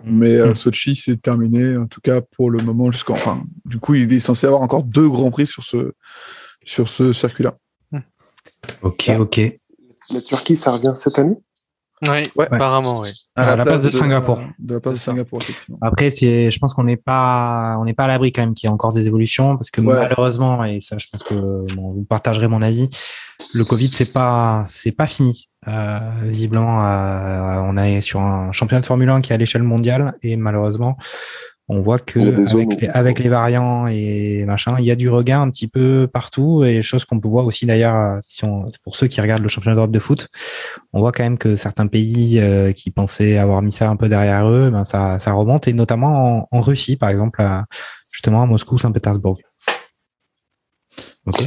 [SPEAKER 4] Mais euh,
[SPEAKER 1] Mhm.
[SPEAKER 4] Sochi, c'est terminé, en tout cas pour le moment, jusqu'en. Enfin, du coup, il est censé avoir encore deux Grands Prix sur ce, sur ce circuit-là.
[SPEAKER 1] Ok, ok.
[SPEAKER 5] La Turquie, ça revient cette année?
[SPEAKER 2] Oui,
[SPEAKER 4] Ouais.
[SPEAKER 2] apparemment, oui.
[SPEAKER 1] À la place de Singapour.
[SPEAKER 4] De la place de. Singapour, effectivement.
[SPEAKER 1] Après, c'est, je pense qu'on n'est pas, on n'est pas à l'abri quand même qu'il y ait encore des évolutions parce que
[SPEAKER 4] Ouais.
[SPEAKER 1] malheureusement, et ça, je pense que bon, vous partagerez mon avis, le Covid, c'est pas, c'est pas fini. Euh, visiblement, euh, on est sur un championnat de Formule 1 qui est à l'échelle mondiale et malheureusement, on voit que avec
[SPEAKER 5] où-
[SPEAKER 1] les, avec les variants et machin, il y a du regain un petit peu partout et chose qu'on peut voir aussi d'ailleurs, euh, si on, pour ceux qui regardent le championnat d'Europe de foot, on voit quand même que certains pays euh, qui pensaient avoir mis ça un peu derrière eux, ben ça, ça remonte et notamment en, en Russie, par exemple, à- justement à Moscou, Saint-Pétersbourg. Ok.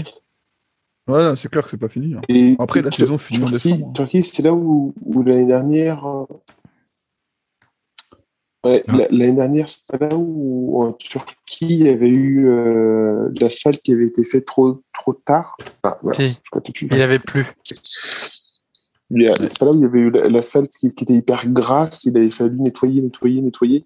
[SPEAKER 4] Ouais, c'est clair que c'est pas fini. hein.
[SPEAKER 5] Et
[SPEAKER 4] Après, la
[SPEAKER 5] Tur-
[SPEAKER 4] saison finit en
[SPEAKER 5] Turquie,
[SPEAKER 4] décembre.
[SPEAKER 5] Turquie, c'est là où, où l'année dernière. Ouais, la- l'année dernière, c'est pas là où en Turquie, il y avait eu euh, l'asphalte qui avait été fait trop, trop tard? Ah, voilà,
[SPEAKER 2] Si.
[SPEAKER 5] de.
[SPEAKER 2] Il avait plu.
[SPEAKER 5] Il y a- C'est pas là où il y avait eu la- l'asphalte qui, qui était hyper grasse, il avait fallu nettoyer, nettoyer, nettoyer.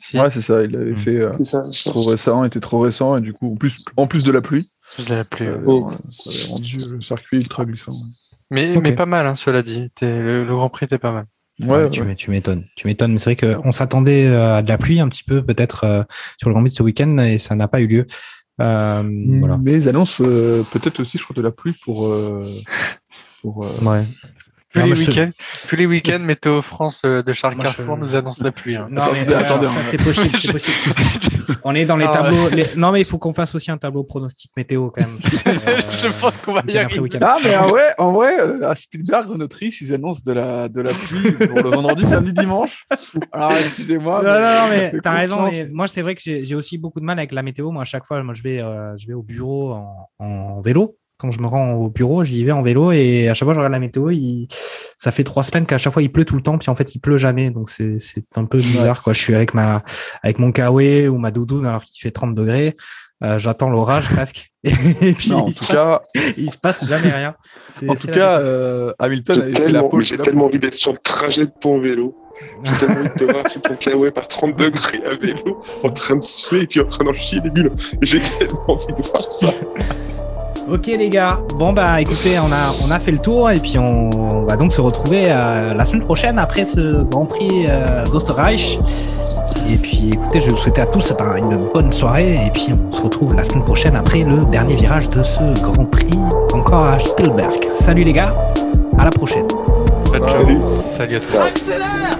[SPEAKER 2] Si,
[SPEAKER 4] Ouais, c'est ça. Il l'avait
[SPEAKER 1] Mm.
[SPEAKER 4] fait euh,
[SPEAKER 5] C'est ça.
[SPEAKER 4] trop récent, il était trop récent, et du coup, en plus, en plus de la pluie,
[SPEAKER 2] il avait plu.
[SPEAKER 4] ça avait,
[SPEAKER 5] Oh.
[SPEAKER 4] ça avait rendu le circuit ultra glissant.
[SPEAKER 2] Mais, mais pas mal, hein, cela dit. Le Grand Prix était pas mal.
[SPEAKER 4] Ouais,
[SPEAKER 1] Ouais,
[SPEAKER 4] ouais.
[SPEAKER 1] tu, m'é- tu m'étonnes. Tu m'étonnes, mais c'est vrai qu'on s'attendait euh, à de la pluie un petit peu, peut-être euh, sur le Grand Prix de ce week-end, et ça n'a pas eu lieu. Euh, voilà.
[SPEAKER 4] Mais ils annoncent euh, peut-être aussi, je crois, de la pluie pour. euh, pour euh,
[SPEAKER 1] Ouais.
[SPEAKER 2] Tous,
[SPEAKER 1] Non,
[SPEAKER 2] les
[SPEAKER 1] te-
[SPEAKER 2] week-ends, tous les week-ends, Météo France euh, de Charles
[SPEAKER 1] Moi, je-
[SPEAKER 2] Carrefour nous annonce la pluie. hein.
[SPEAKER 1] Non,
[SPEAKER 4] Attendez,
[SPEAKER 1] mais euh,
[SPEAKER 4] attendez,
[SPEAKER 1] ça
[SPEAKER 4] on-
[SPEAKER 1] c'est possible, c'est possible. On est dans les
[SPEAKER 2] Ah,
[SPEAKER 1] tableaux. les- Non, mais il faut qu'on fasse aussi un tableau pronostic météo quand même. Euh,
[SPEAKER 2] Je pense qu'on va y arriver.
[SPEAKER 4] Ah, mais en vrai, en vrai à Spielberg, en Autriche, ils annoncent de la, de la pluie pour le vendredi, samedi, dimanche. Alors, excusez-moi.
[SPEAKER 1] Non, non, non, mais t'as raison. Mais moi, c'est vrai que j'ai j'ai aussi beaucoup de mal avec la météo. Moi, à chaque fois, moi, je vais, euh, je vais au bureau en, en vélo. Quand je me rends au bureau, j'y vais en vélo et à chaque fois, je regarde la météo. Il... Ça fait trois semaines qu'à chaque fois, il pleut tout le temps. Puis en fait, il pleut jamais. Donc, c'est c'est un peu bizarre. Quoi. Je suis avec, ma, avec mon kawaii ou ma doudoune alors qu'il fait 30 degrés. Euh, J'attends l'orage presque. Et puis,
[SPEAKER 4] Non, en
[SPEAKER 1] il, se
[SPEAKER 4] tout
[SPEAKER 1] passe,
[SPEAKER 4] cas,
[SPEAKER 1] il se passe jamais rien.
[SPEAKER 4] En tout cas euh, Hamilton fait la
[SPEAKER 5] tellement, j'ai tellement envie d'être sur le trajet de ton vélo. J'ai tellement envie de te voir sur ton kawaii par 30 degrés à vélo, en train de suer et puis en train d'en chier des bulles. J'ai tellement envie de voir ça.
[SPEAKER 1] Ok les gars, bon bah écoutez, on a, on a fait le tour et puis on, on va donc se retrouver euh, la semaine prochaine après ce Grand Prix euh, d'Österreich. Et puis écoutez, je vais vous souhaiter à tous ben, une bonne soirée et puis on se retrouve la semaine prochaine après le dernier virage de ce Grand Prix encore à Spielberg. Salut les gars, à la prochaine.
[SPEAKER 5] Salut.
[SPEAKER 2] Salut à tous.
[SPEAKER 9] Accélère